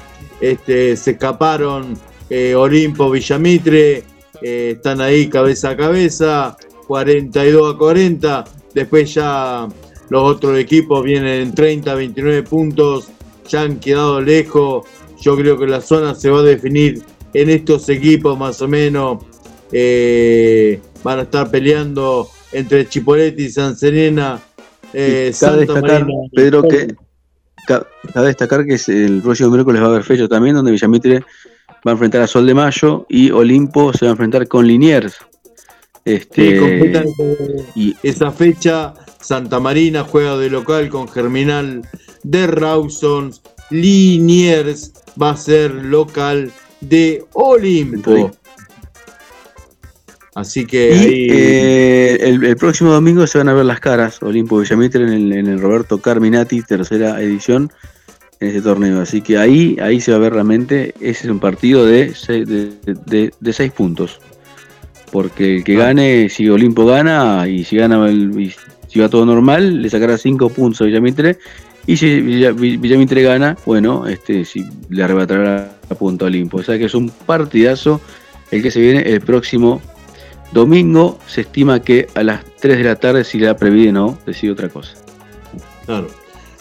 este, se escaparon eh, Olimpo, Villamitre, eh, están ahí cabeza a cabeza, 42 a 40. Después ya los otros equipos vienen en 30, 29 puntos, ya han quedado lejos. Yo creo que la zona se va a definir en estos equipos más o menos. eh, van a estar peleando entre Chipoletti y San Serena. eh, Cabe Santa destacar, Marina. Pedro, que ca- cabe destacar que es el próximo miércoles va a haber fecha también, donde Villamitre va a enfrentar a Sol de Mayo y Olimpo se va a enfrentar con Liniers. Este, Sí, y esa fecha. Santa Marina juega de local con Germinal de Rawson. Liniers va a ser local de Olimpo. Así que y, ahí. eh, el, el próximo domingo se van a ver las caras, Olimpo Villamitre en el, en el Roberto Carminati, tercera edición en este torneo. Así que ahí, ahí se va a ver realmente, ese es un partido de, seis- de, de- de seis puntos. Porque el que gane, si Olimpo gana, y si gana el, y si va todo normal, le sacará cinco puntos a Villamitre. Y si Villa- Villamitre gana, bueno, este si le arrebatará la punta a Olimpo. O sea que es un partidazo el que se viene el próximo domingo. Se estima que a las 3 de la tarde, si la previde no, decide otra cosa. Claro.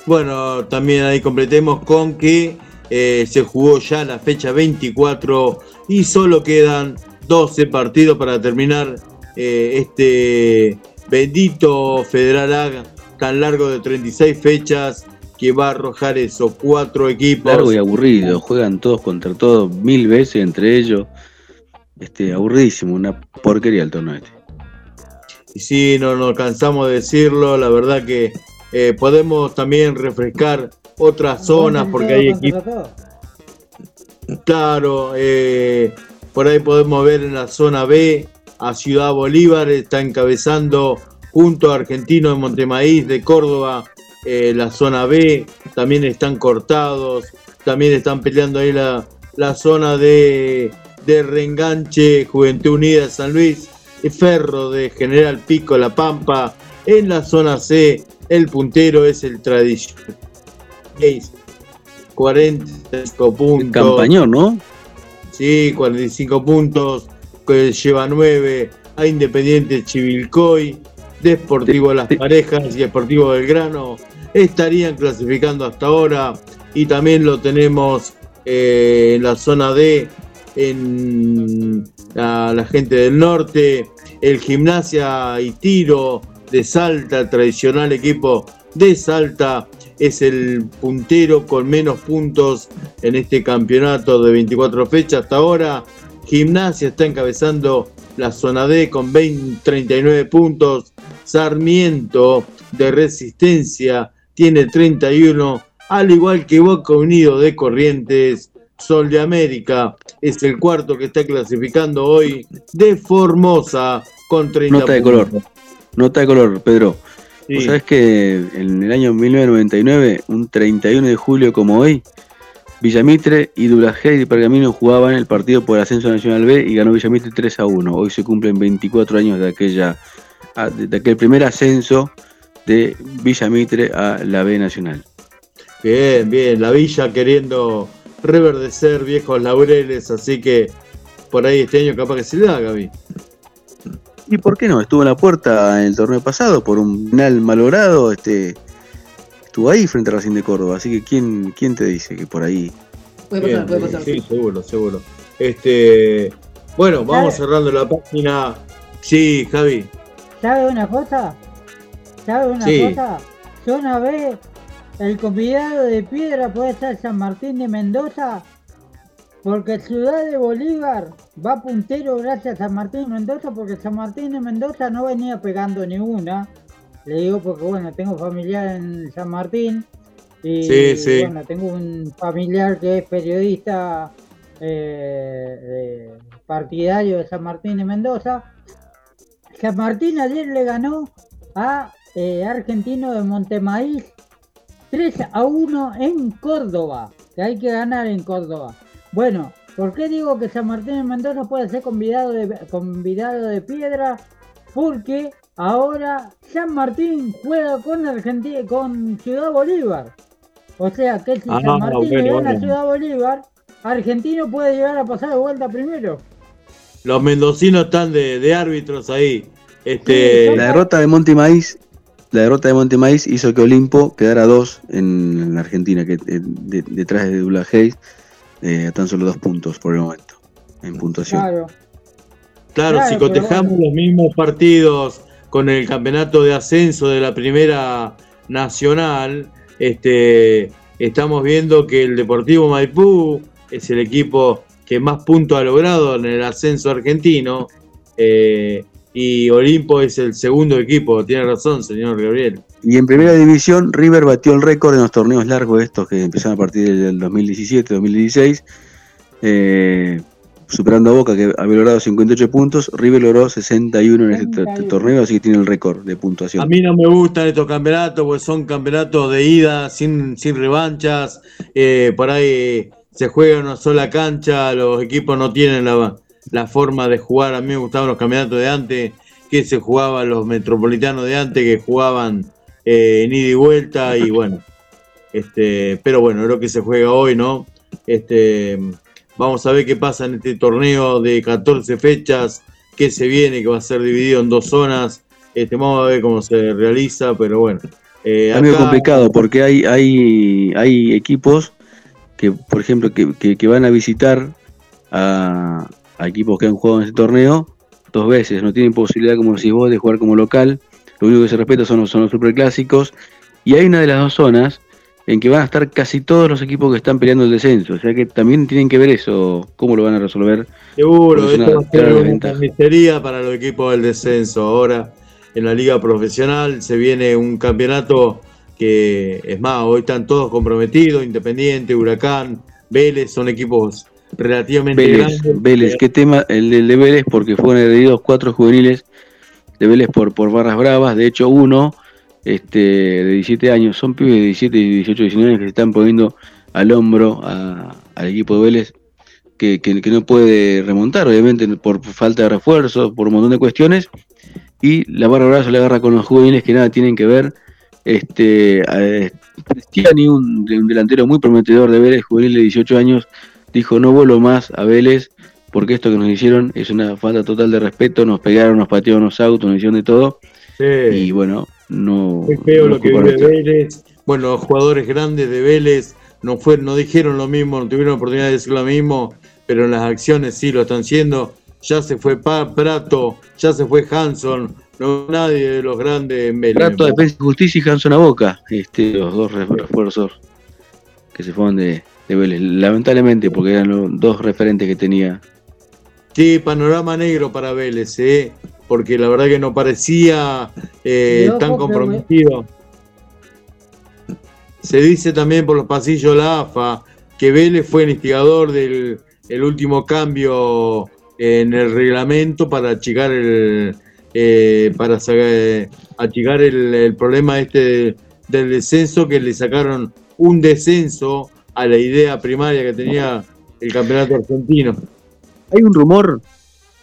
Bueno, también ahí completemos con que eh, se jugó ya la fecha 24 y solo quedan 12 partidos para terminar eh, este bendito Federal A tan largo de 36 fechas que va a arrojar esos cuatro equipos. Largo y aburrido, juegan todos contra todos mil veces entre ellos. Este, aburridísimo, una porquería el torneo este. Y sí, no nos cansamos de decirlo, la verdad que eh, podemos también refrescar otras zonas porque hay equipos. Claro, eh, por ahí podemos ver en la zona B a Ciudad Bolívar, está encabezando junto a Argentino de Montemaíz de Córdoba eh, la zona B, también están cortados, también están peleando ahí la, la zona de, de reenganche Juventud Unida de San Luis, Ferro de General Pico La Pampa, en la zona C el puntero es el tradicional 45 puntos. Campañón, ¿no? Sí, 45 puntos, que lleva 9 a Independiente Chivilcoy, Deportivo Las Parejas y Deportivo Belgrano estarían clasificando hasta ahora. Y también lo tenemos eh, en la zona D en la, la gente del norte, el Gimnasia y Tiro de Salta, el tradicional equipo de Salta, es el puntero con menos puntos en este campeonato de 24 fechas hasta ahora. Gimnasia está encabezando la zona D con 20, 39 puntos. Sarmiento de Resistencia tiene 31, al igual que Boca Unido de Corrientes. Sol de América es el cuarto que está clasificando hoy de Formosa con 30 Nota de puntos. color. Nota de color, Pedro. Sí. ¿Vos sabés que en el año 1999, un 31 de julio como hoy, Villamitre y Dulajey de Pergamino jugaban el partido por ascenso nacional B y ganó Villamitre 3 a 1. Hoy se cumplen 24 años de aquella ah, de aquel primer ascenso de Villamitre a la B nacional. Bien, bien, la villa queriendo reverdecer viejos laureles, así que por ahí este año capaz que se le da, Gaby. ¿Y por qué no? Estuvo en la puerta en el torneo pasado por un penal malogrado, este estuvo ahí frente a Racing de Córdoba, así que quién quién te dice que por ahí Puede Bien, pasar, puede pasar. Sí, seguro, seguro. Este, bueno, vamos cerrando la página. Sí, Javi. ¿Sabe una cosa? ¿Sabe una Sí. cosa? Zona B, el convidado de piedra puede ser San Martín de Mendoza, porque Ciudad de Bolívar va puntero gracias a San Martín Mendoza, porque San Martín de Mendoza no venía pegando ni una. Le digo porque, bueno, tengo familiar en San Martín. Y Sí, sí. bueno, tengo un familiar que es periodista eh, eh, partidario de San Martín de Mendoza. San Martín ayer le ganó a eh, Argentino de Montemaíz 3 a 1 en Córdoba, que hay que ganar en Córdoba. Bueno, ¿por qué digo que San Martín de Mendoza puede ser convidado de, convidado de piedra? Porque ahora San Martín juega con Argentina, con Ciudad Bolívar. O sea que si Ah, San Martín le gana a. Ciudad Bolívar, Argentino puede llegar a pasar de vuelta primero. Los mendocinos están de, de árbitros ahí. Este, La derrota de Monte Maíz, la derrota de Monte Maíz hizo que Olimpo quedara dos en, en la Argentina, que eh, de- detrás de Dula Hayes, eh, a tan solo dos puntos por el momento en puntuación. Claro. Claro, Claro, si cotejamos bueno. los mismos partidos con el campeonato de ascenso de la primera nacional, este, estamos viendo que el Deportivo Maipú es el equipo que más puntos ha logrado en el ascenso argentino eh, y Olimpo es el segundo equipo, tiene razón, señor Gabriel. Y en primera división, River batió el récord en los torneos largos estos que empezaron a partir del 2017-2016, eh, superando a Boca que había logrado 58 puntos, River logró 61 en este t- 61. torneo, así que tiene el récord de puntuación. A mí no me gustan estos campeonatos, porque son campeonatos de ida, sin, sin revanchas. eh, por ahí se juega en una sola cancha, los equipos no tienen la, la forma de jugar. A mí me gustaban los campeonatos de antes, que se jugaban los metropolitanos de antes, que jugaban eh, en ida y vuelta, y [laughs] bueno. Este, pero bueno, es lo que se juega hoy, ¿no? Este, vamos a ver qué pasa en este torneo de 14 fechas que se viene, que va a ser dividido en dos zonas. Este, vamos a ver cómo se realiza, pero bueno. eh, Es medio complicado porque hay, hay, hay equipos que, por ejemplo, que, que- que van a visitar a, a equipos que han jugado en este torneo dos veces. No tienen posibilidad, como decís vos, de jugar como local Lo único que se respeta son los, son los superclásicos. Y hay una de las dos zonas en que van a estar casi todos los equipos que están peleando el descenso. O sea que también tienen que ver eso, cómo lo van a resolver. Seguro, esto una va a ser una carnicería para los equipos del descenso. Ahora en la liga profesional se viene un campeonato que, es más, hoy están todos comprometidos, Independiente, Huracán, Vélez, son equipos relativamente Vélez, grandes. Vélez, qué tema el del de Vélez, porque fueron agredidos cuatro juveniles de Vélez por, por barras bravas. De hecho, uno este, de 17 años, son pibes de 17, 18, 19 años que se están poniendo al hombro a- al equipo de Vélez, que, que- que no puede remontar, obviamente, por falta de refuerzos, por un montón de cuestiones. Y la barra brava se le agarra con los juveniles que nada tienen que ver. Este, a- Cristiani, un, un delantero muy prometedor de Vélez, juvenil de 18 años, dijo no vuelo más a Vélez porque esto que nos hicieron es una falta total de respeto, nos pegaron, nos patearon los autos, nos hicieron de todo y bueno, no... Muy feo no lo que vive. Vélez. Bueno, los jugadores grandes de Vélez no, fue, no dijeron lo mismo, no tuvieron oportunidad de decir lo mismo, pero en las acciones sí lo están haciendo. Ya se fue Prato, ya se fue Hanson, no nadie de los grandes en Vélez. Prato, Defensa y Justicia y Hanson a Boca, este, los dos re- refuerzos que se fueron de, de Vélez, lamentablemente porque eran los dos referentes que tenía. Sí, panorama negro para Vélez, ¿eh? porque la verdad que no parecía eh, tan comprometido. Se dice también por los pasillos de la AFA que Vélez fue el instigador del el último cambio en el reglamento para achicar el eh, para sacar, achicar el, el problema este del descenso que le sacaron un descenso a la idea primaria que tenía el campeonato argentino. Hay un rumor,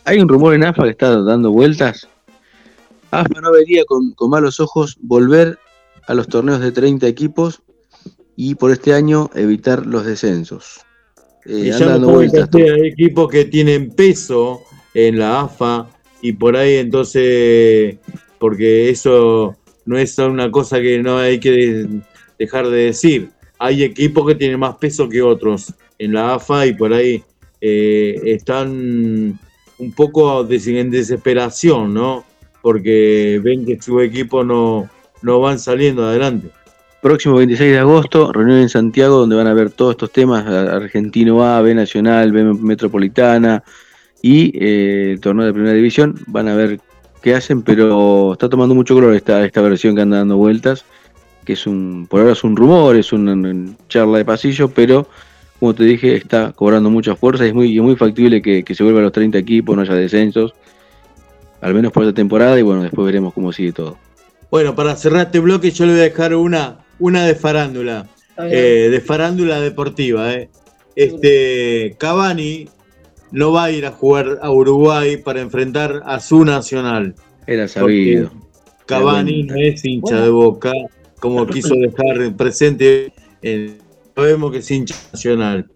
hay un rumor en AFA que está dando vueltas. AFA no vería con, con malos ojos volver a los torneos de 30 equipos y por este año evitar los descensos. Eh, Y ya dando vueltas. hay equipos que tienen peso en la AFA y por ahí entonces, porque eso no es una cosa que no hay que de- dejar de decir. Hay equipos que tienen más peso que otros en la AFA y por ahí eh, están un poco en desesperación, ¿no? Porque ven que su equipo no, no van saliendo adelante. Próximo 26 de agosto, reunión en Santiago donde van a ver todos estos temas, Argentino A, B Nacional, B Metropolitana y eh, torneo de Primera División. Van a ver qué hacen, pero está tomando mucho color esta, esta versión que anda dando vueltas, que es un, por ahora es un rumor, es una, una charla de pasillo, pero como te dije, está cobrando mucha fuerza y es muy, muy factible que, que se vuelva a los 30 equipos, no haya descensos, al menos por esta temporada y bueno, después veremos cómo sigue todo. Bueno, para cerrar este bloque yo le voy a dejar una, una de farándula, eh, de farándula deportiva. eh. Este Cavani no va a ir a jugar a Uruguay para enfrentar a su nacional. Era sabido. Cavani no es hincha de Boca, como [laughs] quiso dejar presente. sabemos que es hincha nacional.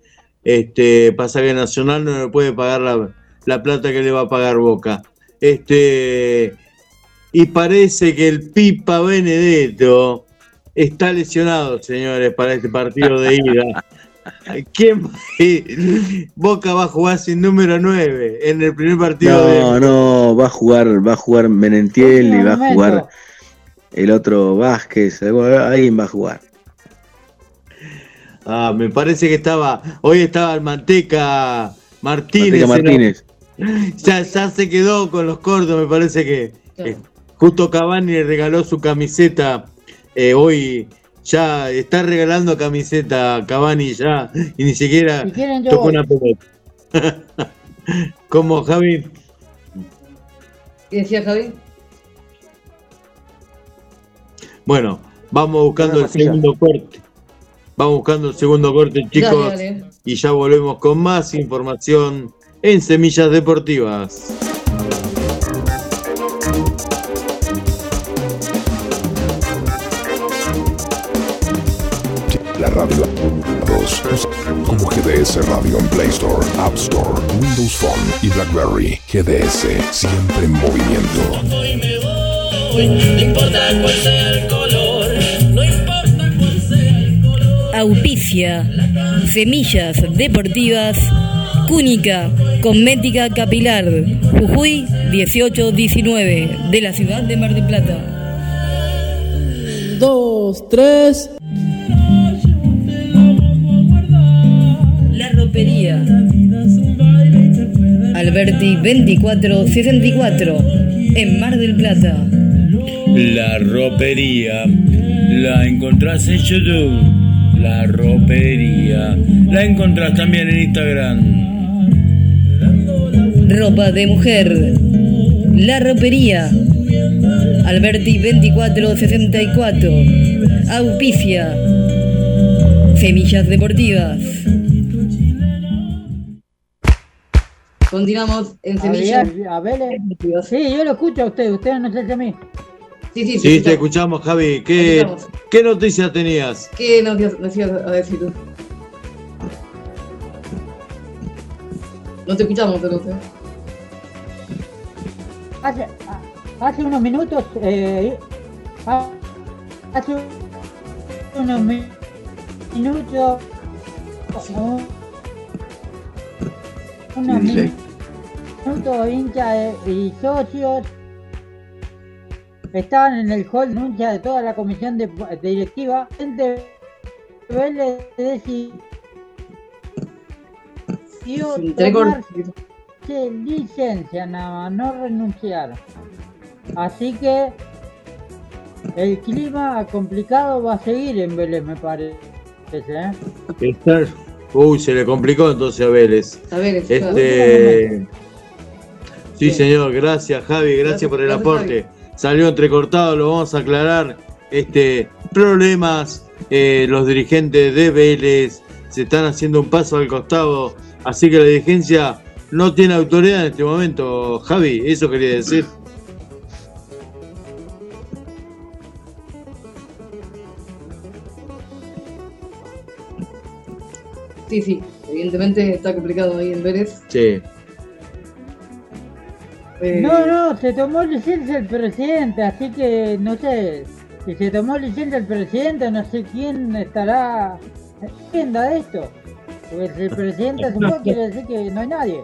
Este pasa que Nacional no le puede pagar la, la plata que le va a pagar Boca. Este y parece que el Pipa Benedetto está lesionado, señores, para este partido de ida. [laughs] ¿Quién? Boca va a jugar sin número 9 en el primer partido de No, no, va a jugar, va a jugar Menentiel y va a jugar el otro Vázquez, alguien va a jugar. Ah, me parece que estaba. Hoy estaba el Manteca Martínez. Manteca. Ya, ya se quedó con los cortos, me parece que. eh, justo Cavani le regaló su camiseta. eh, hoy ya está regalando camiseta Cavani ya. Y ni siquiera Si quieren, tocó voy. una pelota. [laughs] ¿Cómo, Javi? ¿Qué decía Javi? Bueno, vamos buscando el segundo corte. Vamos buscando el segundo corte, chicos. Dale, dale. Y ya volvemos con más información en Semillas Deportivas. La radio 2 como GDS Radio en Play Store, App Store, Windows Phone y BlackBerry. GDS, siempre en movimiento. No importa cuál sea el color, no importa cuál sea el color. Auspicia. Semillas Deportivas. Cúnica. Cosmética Capilar. Jujuy 1819. De la ciudad de Mar del Plata. dos, tres. La ropería. Alberti 2464 en Mar del Plata. La ropería. La encontrás en YouTube. La ropería. La encontrás también en Instagram. Ropa de mujer. La ropería. Alberti 2464. Auspicia. Semillas deportivas. Continuamos en A Semillas. ver, a ver, eh. Sí, yo lo escucho a usted, usted no se a mí. Sí, sí, Sí, te escuchamos, Javi. ¿Qué, ¿qué noticias tenías? ¿Qué nos ibas- a decir tú? No te escuchamos, pero sé. Hace, hace unos minutos, eh, ha- hace unos mi- minutos, un- unos minutos hinchas y socios estaban en el hall de hinchas de toda la comisión de, de directiva. Gente Vélez decidió licencia nada más, no renunciar. Así que el clima complicado va a seguir en Vélez, me parece. ¿eh? Uy, se le complicó entonces a Vélez. A ver, Este. Sí, señor, gracias Javi, gracias, por el gracias, aporte. Salió entrecortado, lo vamos a aclarar. Este, problemas, eh, los dirigentes de Vélez se están haciendo un paso al costado, así que la dirigencia no tiene autoridad en este momento, Javi, eso quería decir. Sí, sí, evidentemente está complicado ahí en Vélez. Sí. Eh, No, no, se tomó licencia el presidente, así que no sé. Si se tomó licencia el presidente, no sé quién estará. ¿Quién da esto? Porque si el presidente se fue, quiere decir que no hay nadie.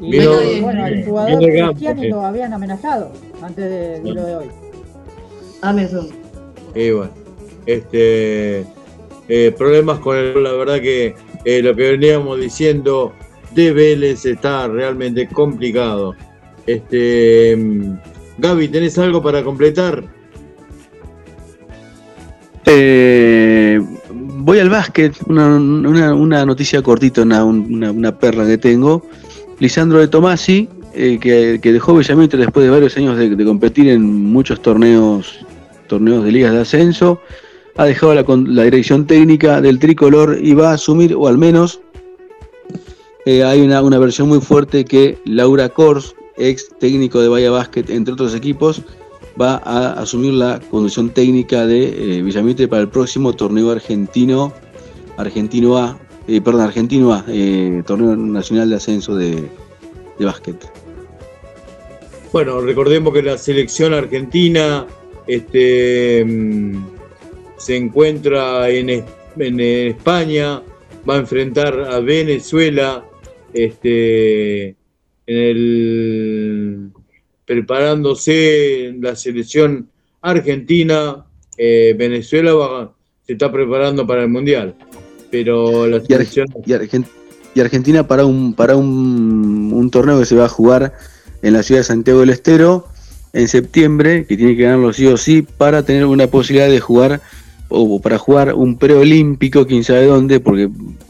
Y bueno, el jugador Cristiani lo habían amenazado antes de, de lo de hoy. Amazon. Y bueno, este, eh, problemas con el, la verdad que eh, lo que veníamos diciendo de Vélez está realmente complicado. Este, mm, Gaby, ¿tenés algo para completar? Eh, voy al básquet, una, noticia cortita, una, una- perla que tengo. Lisandro de Tomasi, eh, que, que dejó Villamitre después de varios años de, competir en muchos torneos, torneos de ligas de ascenso, ha dejado la dirección técnica del tricolor y va a asumir, o al menos eh, hay una, una versión muy fuerte que Laura Kors, ex técnico de Bahía Básquet, entre otros equipos, va a asumir la conducción técnica de eh, para el próximo torneo argentino, Argentino A, eh, perdón, Argentino A, eh, torneo nacional de ascenso de, de básquet. Bueno, recordemos que la selección argentina este, mm, se encuentra en, en España, va a enfrentar a Venezuela este, en el, preparándose en la selección argentina. eh, Venezuela va- se está preparando para el Mundial, pero la selección... y Argen- y Argentina para un para un, un torneo que se va a jugar en la ciudad de Santiago del Estero en septiembre, que tiene que ganarlo sí o sí, para tener una posibilidad de jugar o para jugar un preolímpico, quién sabe dónde, porque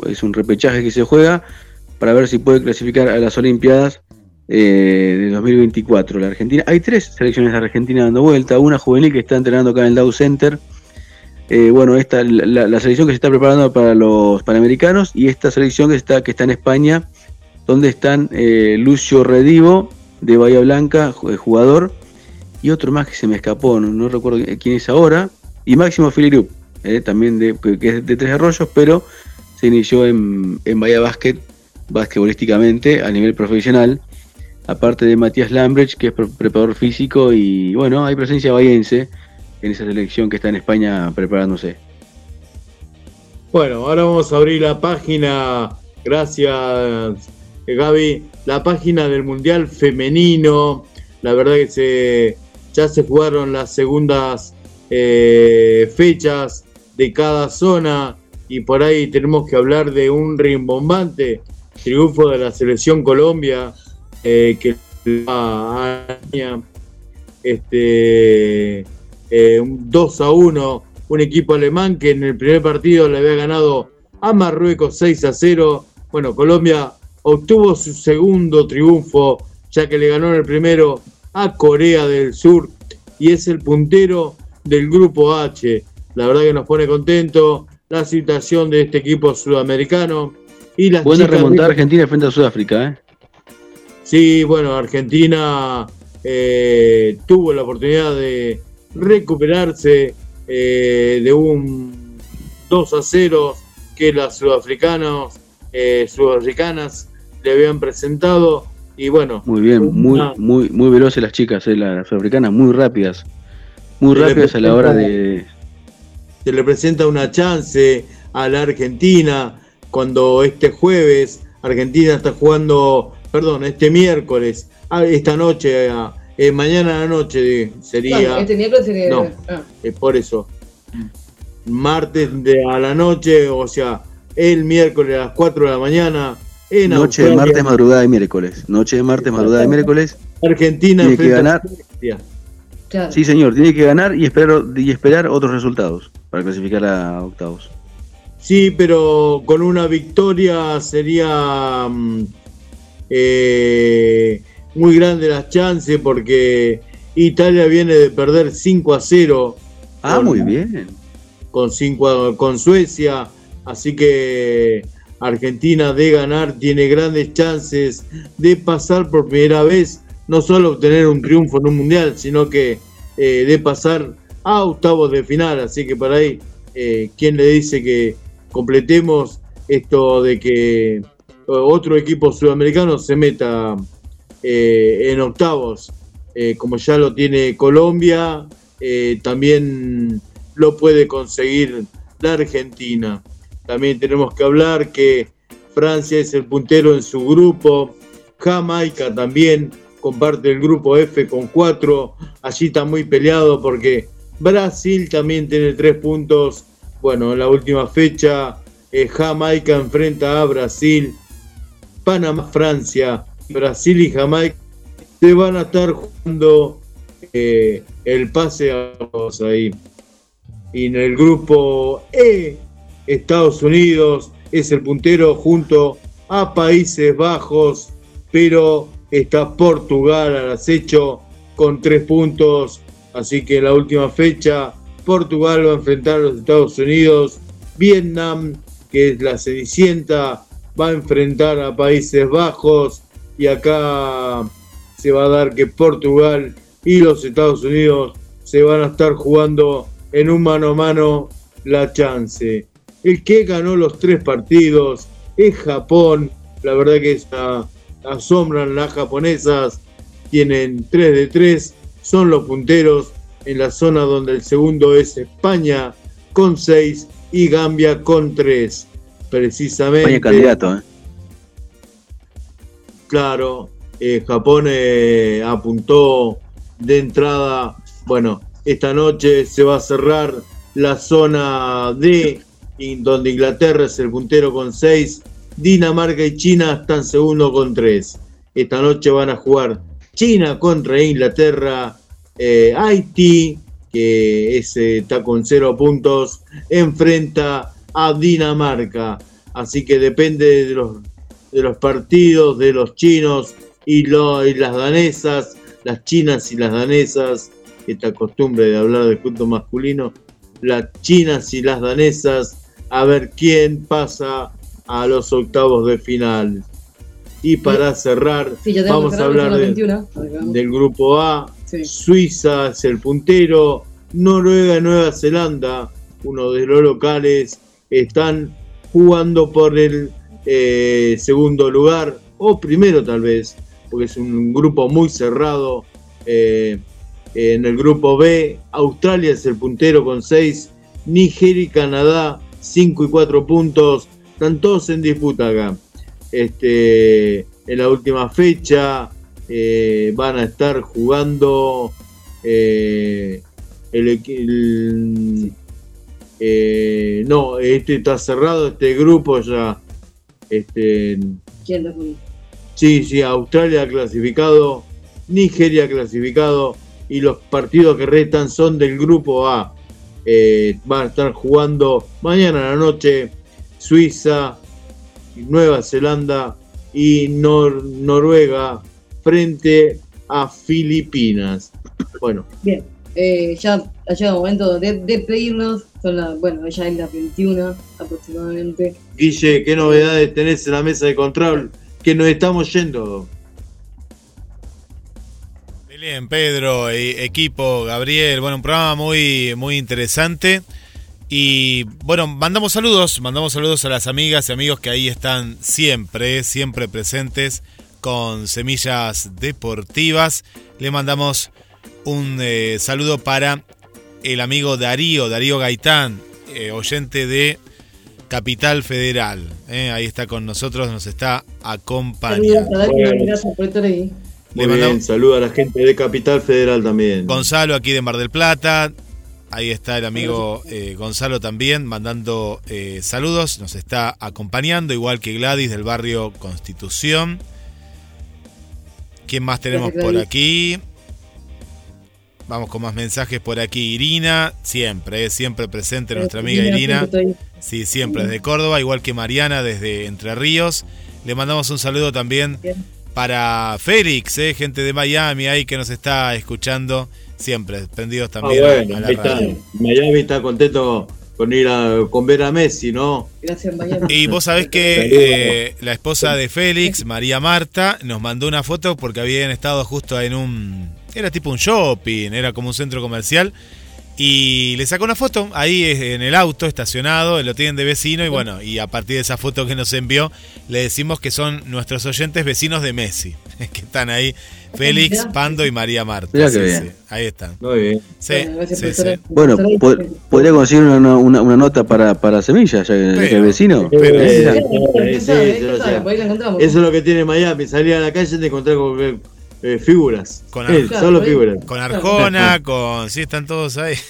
es un repechaje que se juega, para ver si puede clasificar a las Olimpiadas eh, de 2024. La Argentina, hay tres selecciones de Argentina dando vuelta, una juvenil que está entrenando acá en el Dow Center, eh, bueno, esta, la, la selección que se está preparando para los Panamericanos y esta selección que está, que está en España, donde están eh, Lucio Redivo, de Bahía Blanca, eh, jugador, y otro más que se me escapó, no, recuerdo quién es ahora, y Máximo Filirup, también de, que es de Tres Arroyos, pero se inició en, en Bahía Básquet, basquetbolísticamente, a nivel profesional, aparte de Matías Lambrecht, que es pre- preparador físico, y bueno, hay presencia bahiense en esa selección que está en España preparándose. Bueno, ahora vamos a abrir la página, gracias Gaby, la página del Mundial Femenino. La verdad que se, ya se jugaron las segundas eh, fechas de cada zona y por ahí tenemos que hablar de un rimbombante triunfo de la selección Colombia eh, que a Alemania, este eh, un 2 a 1 un equipo alemán que en el primer partido le había ganado a Marruecos 6 a 0 bueno Colombia obtuvo su segundo triunfo ya que le ganó en el primero a Corea del Sur y es el puntero del grupo H. La verdad que nos pone contento la situación de este equipo sudamericano y las Buena remontada Argentina frente a Sudáfrica, ¿eh? Sí, bueno, Argentina eh, tuvo la oportunidad de recuperarse eh, de un 2 a 0 que las sudafricanos, eh, sudafricanas le habían presentado y bueno, Muy bien, muy, una- muy, muy veloces las chicas, eh, las sudafricanas, muy rápidas. Muy Se rápidas a la hora de. se le presenta una chance a la Argentina cuando este jueves Argentina está jugando, perdón, este miércoles, ah, esta noche, ah, eh, mañana a la noche sería... Este miércoles sería. No. ah. Eh, por eso. Martes de a la noche, o sea, el miércoles a las 4 de la mañana en Noche de martes, madrugada de miércoles. Noche de martes, madrugada de miércoles. Argentina Tiene que ganar. Claro. Sí, señor, tiene que ganar y esperar, y esperar otros resultados para clasificar a octavos. Sí, pero con una victoria sería mm, eh, muy grande las chances porque Italia viene de perder 5 a 0 Ah, muy bien. con, a- con Suecia, así que Argentina de ganar tiene grandes chances de pasar por primera vez, no solo obtener un triunfo en un mundial, sino que eh, de pasar a octavos de final, así que por ahí, eh, ¿quién le dice que completemos esto de que otro equipo sudamericano se meta eh, en octavos, eh, como ya lo tiene Colombia, eh, también lo puede conseguir la Argentina. También tenemos que hablar que Francia es el puntero en su grupo, Jamaica también comparte el grupo F con cuatro, allí está muy peleado porque Brasil también tiene tres puntos. Bueno, en la última fecha eh, Jamaica enfrenta a Brasil, Panamá, Francia, Brasil y Jamaica se van a estar jugando eh, el pase a los ahí. Y en el grupo E, Estados Unidos es el puntero junto a Países Bajos, pero está Portugal al acecho con tres puntos. Así que en la última fecha, Portugal va a enfrentar a los Estados Unidos. Vietnam, que es la Cenicienta, va a enfrentar a Países Bajos. Y acá se va a dar que Portugal y los Estados Unidos se van a estar jugando en un mano a mano la chance. El que ganó los tres partidos es Japón. La verdad que asombran las japonesas. Tienen 3 de 3. Son los punteros en la zona donde el segundo es España con 6 y Gambia con 3. Precisamente. España candidato, ¿eh? Claro, eh, Japón eh, apuntó de entrada, bueno, esta noche se va a cerrar la zona D, donde Inglaterra es el puntero con 6, Dinamarca y China están segundo con 3. Esta noche van a jugar China contra Inglaterra, eh, Haití, que es, está con 0 puntos, enfrenta a Dinamarca. Así que depende de los de los partidos de los chinos y, lo- y las danesas, las chinas y las danesas, esta costumbre de hablar del punto masculino, las chinas y las danesas, a ver quién pasa a los octavos de final. Y para cerrar, Sí, vamos a hablar son las de- 21. Para que vamos. del grupo A. Sí. Suiza es el puntero, Noruega y Nueva Zelanda, uno de los locales, están jugando por el eh, segundo lugar, o primero tal vez, porque es un grupo muy cerrado. Eh, en el grupo B, Australia es el puntero con 6, Nigeria y Canadá 5 y 4 puntos, están todos en disputa acá. Este, en la última fecha eh, van a estar jugando el, el- eh, no, este está cerrado, este grupo ya. Este, ¿Quién lo sí, sí, Australia ha clasificado, Nigeria ha clasificado y los partidos que restan son del grupo A. Eh, van a estar jugando mañana a la noche Suiza, Nueva Zelanda y Nor- Noruega frente a Filipinas. Bueno, Bien, eh, ya ha llegado el momento de despedirnos. Son las, bueno, ya es las 21 aproximadamente. Guille, ¿qué novedades tenés en la mesa de control? Que nos estamos yendo. Bien, Pedro, e- equipo, Gabriel, bueno, un programa muy, muy interesante. Y bueno, mandamos saludos, mandamos saludos a las amigas y amigos que ahí están siempre, siempre presentes con semillas deportivas. Le mandamos un eh, saludo para el amigo Darío, Darío Gaitán, eh, oyente de Capital Federal. eh, ahí está con nosotros, nos está acompañando. Le bien, mandamos- saluda a la gente de Capital Federal también. Gonzalo aquí de Mar del Plata. Ahí está el amigo eh, Gonzalo también mandando eh, saludos. Nos está acompañando, igual que Gladys del barrio Constitución. ¿Quién más tenemos por aquí? Vamos con más mensajes por aquí. Irina, siempre, eh, siempre presente nuestra amiga Irina. Sí, siempre desde Córdoba, igual que Mariana desde Entre Ríos. Le mandamos un saludo también para Félix, eh, gente de Miami ahí que nos está escuchando. Siempre, prendidos Ah, también a- bueno, a la ahí está. radio. Miami está contento con ir a, con ver a Messi, ¿no? Gracias, Miami. Y vos sabés que [laughs] eh, la esposa de Félix, María Marta, nos mandó una foto porque habían estado justo en un... Era tipo un shopping, era como un centro comercial. Y le sacó una foto ahí eh, en el auto estacionado, lo tienen de vecino y bueno, y a partir de esa foto que nos envió, le decimos que son nuestros oyentes vecinos de Messi, que están ahí, Félix. Pando y María Marta. Mirá Sí, qué sí, bien. ahí están. Muy bien. Sí, Bueno, podría conseguir una, una, una nota para, para Semillas, ya que, Pero- el vecino. pero- Eh. Eso es lo que tiene Miami, salir a la calle y te encontrar con eh, figuras. Con Claro, solo figuras. Con Arjona, con... Sí, están todos ahí. [laughs]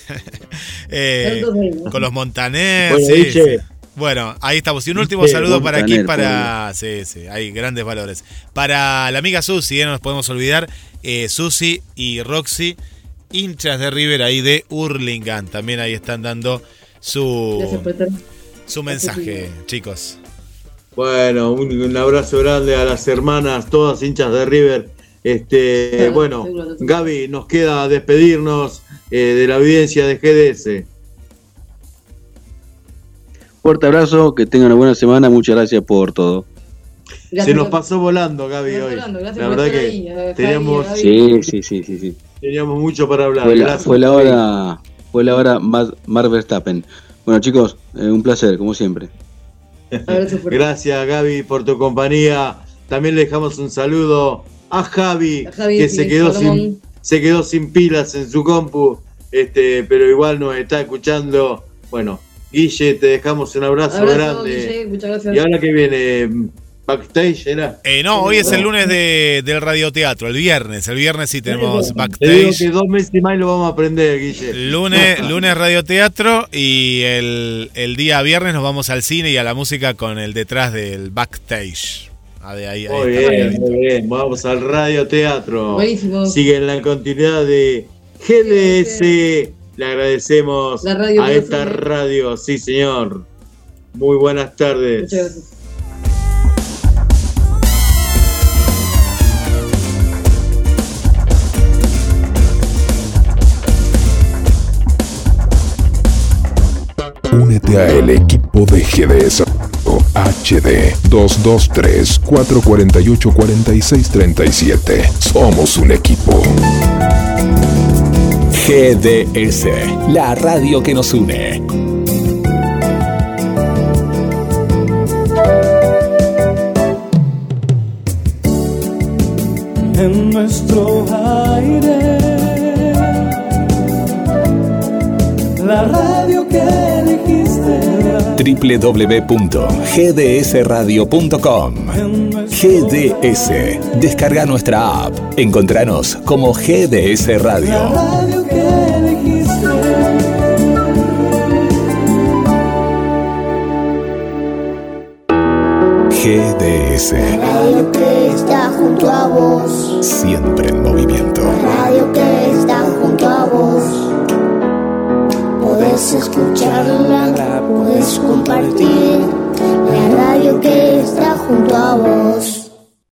Eh, con los Montaner. Bueno, sí, Guille. sí. Bueno, ahí estamos. Y un último saludo para aquí, para... Sí, sí, hay grandes valores. Para la amiga Susi, eh, no nos podemos olvidar. Eh, Susi y Roxy, hinchas de River ahí de Hurlingham. También ahí están dando su, Gracias por estar. su mensaje, chicos. Bueno, un, un abrazo grande a las hermanas, todas hinchas de River. Este, Claro, bueno. Gaby, nos queda despedirnos eh, de la audiencia de GDS. Fuerte abrazo, que tengan una buena semana, muchas gracias por todo. Gracias Se nos pasó volando, Gaby, hoy. gracias La por verdad estar que ahí, teníamos. Sí, sí, sí, sí, sí. teníamos mucho para hablar. Fue la, Gracias. fue la hora, fue la hora más Mar Verstappen. Bueno chicos, eh, un placer, como siempre. Gracias, Gaby, por tu compañía. También le dejamos un saludo a Javi, A Javi, que se quedó Salomón. sin se quedó sin pilas en su compu, este, pero igual nos está escuchando. Bueno, Guille, te dejamos un abrazo, Abrazo, grande. Guille, muchas gracias. Y ahora que viene backstage, ¿era? Eh, no, hoy es el lunes de, del radioteatro, el viernes. El viernes sí tenemos Te digo backstage. que dos meses más lo vamos a aprender, Guille. Lunes, [laughs] lunes radioteatro y el, el día viernes nos vamos al cine y a la música con el detrás del backstage. Ah, de ahí, ahí Muy está. bien, muy bien. Vamos al radio teatro. Buenísimo. Sigue en la continuidad de GDS. Le agradecemos La radio a esta radio. Sí, señor. Muy buenas tardes. Muchas gracias. Únete a el equipo de GDS HD 223 448 4637. Somos un equipo. GDS, la radio que nos une. en nuestro aire. La radio que elegiste www.gdsradio.com. GDS. Descarga nuestra app. Encontranos como GDS Radio. GDS. Radio que está junto a vos. Siempre en movimiento. Radio que está junto a vos. Podés escucharla podés compartir. La radio que está junto a vos.